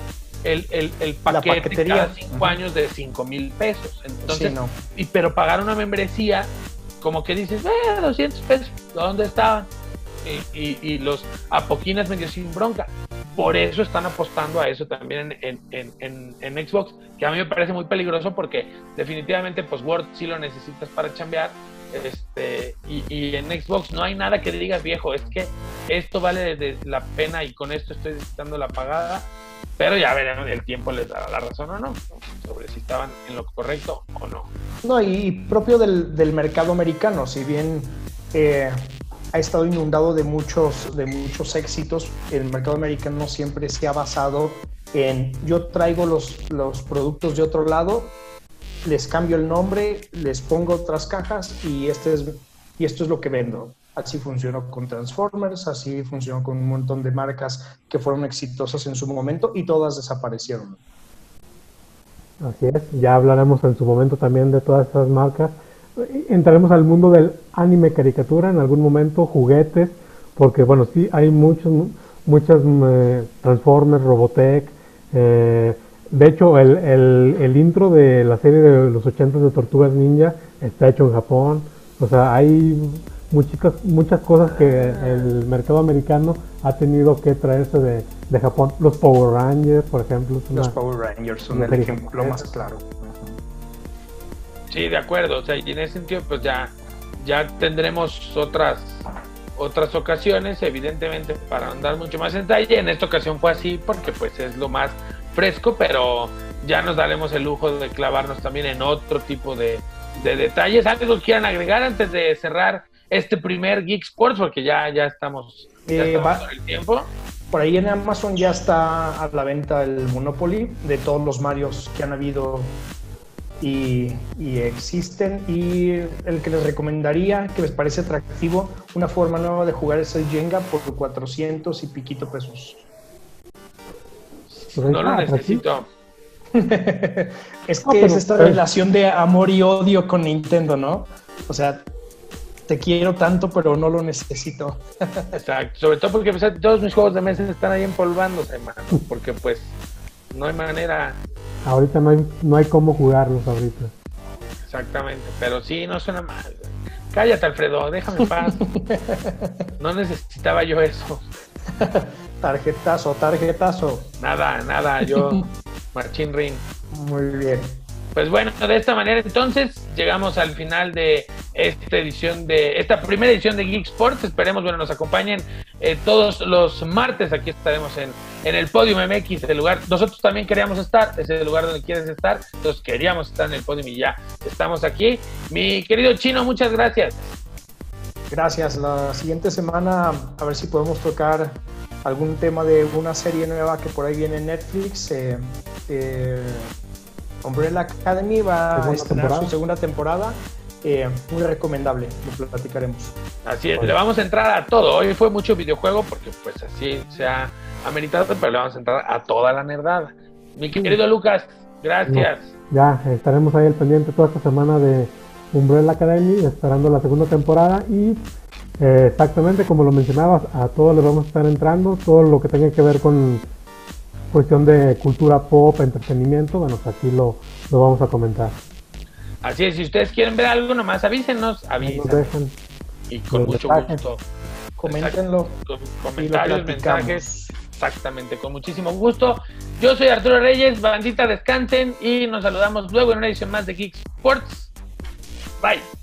S1: el, el, el paquete cada cinco años de cinco mil pesos. Entonces, y, pero pagar una membresía, como que dices, eh, 200 pesos, ¿dónde estaban? y, los apoquinas medio sin bronca. Por eso están apostando a eso también en, en, Xbox, que a mí me parece muy peligroso porque definitivamente pues Word sí lo necesitas para chambear. Este, y, en Xbox no hay nada que digas viejo, es que esto vale la pena y con esto estoy necesitando la pagada pero ya veremos, el tiempo les dará la razón o no, sobre si estaban en lo correcto o no.
S2: No, y propio del, del mercado americano, si bien eh, ha estado inundado de muchos, de muchos éxitos, el mercado americano siempre se ha basado en yo traigo los, los productos de otro lado, les cambio el nombre, les pongo otras cajas y, este es, y esto es lo que vendo. Así funcionó con Transformers, así funcionó con un montón de marcas que fueron exitosas en su momento y todas desaparecieron.
S3: Así es, ya hablaremos en su momento también de todas esas marcas. Entraremos al mundo del anime caricatura en algún momento, juguetes, porque bueno, sí, hay muchos, muchas eh, Transformers, Robotech. Eh, de hecho, el, el, el, intro de la serie de los 80 de Tortugas Ninja está hecho en Japón. O sea, hay muchas, muchas cosas que el mercado americano ha tenido que traerse de, de Japón. Los Power Rangers, por ejemplo.
S2: Los Power Rangers son el ejemplo más claro.
S1: Sí, de acuerdo. O sea, y en ese sentido, pues ya, ya tendremos otras otras ocasiones, evidentemente, para andar mucho más en detalle. En esta ocasión fue así porque pues es lo más fresco, pero ya nos daremos el lujo de clavarnos también en otro tipo de, de detalles. ¿Algo quieran agregar antes de cerrar este primer Geek Sports, porque ya, ya estamos, ya
S2: eh, el tiempo. Por ahí en Amazon ya está a la venta el Monopoly de todos los Marios que han habido y, existen. Y el que les recomendaría, que les parece atractivo, una forma nueva de jugar es el Jenga por 400 y piquito pesos.
S1: Pues no lo necesito.
S2: es que es esta relación de amor y odio con Nintendo, ¿no? O sea, te quiero tanto, pero no lo necesito.
S1: Exacto, sobre todo porque pues, todos mis juegos de mesa están ahí empolvándose, hermano, porque pues no hay manera.
S3: Ahorita no hay, no hay cómo jugarlos ahorita.
S1: Exactamente, pero sí, no suena mal. Cállate, Alfredo, déjame en paz. no necesitaba yo eso.
S2: tarjetazo, tarjetazo.
S1: Nada, nada, yo, Marchín Ring.
S2: Muy bien.
S1: Pues bueno, de esta manera entonces llegamos al final de esta edición de esta primera edición de Geek Sports. Esperemos, bueno, nos acompañen eh, todos los martes. Aquí estaremos en, en el Podium MX, el lugar. Nosotros también queríamos estar, es el lugar donde quieres estar. Entonces queríamos estar en el Podium y ya estamos aquí. Mi querido Chino, muchas gracias.
S2: Gracias. La siguiente semana a ver si podemos tocar algún tema de una serie nueva que por ahí viene en Netflix. Eh, eh, Umbrella Academy va a estrenar su segunda temporada. Eh, muy recomendable, lo platicaremos.
S1: Así es, le vamos a entrar a todo. Hoy fue mucho videojuego porque pues así se ha ameritado, pero le vamos a entrar a toda la nerdada. Mi querido Lucas, gracias.
S3: ya, estaremos ahí al pendiente toda esta semana de Umbrella Academy, esperando la segunda temporada y eh, exactamente como lo mencionabas, a todos le vamos a estar entrando, todo lo que tenga que ver con cuestión de cultura pop, entretenimiento, bueno, pues aquí lo, lo vamos a comentar.
S1: Así es, si ustedes quieren ver algo, nomás avísenos, avísenos. Y con mucho gusto.
S2: Coméntenlo.
S1: comentarios, mensajes. Exactamente, con muchísimo gusto. Yo soy Arturo Reyes, bandita, descansen y nos saludamos luego en una edición más de Geek Sports. Bye.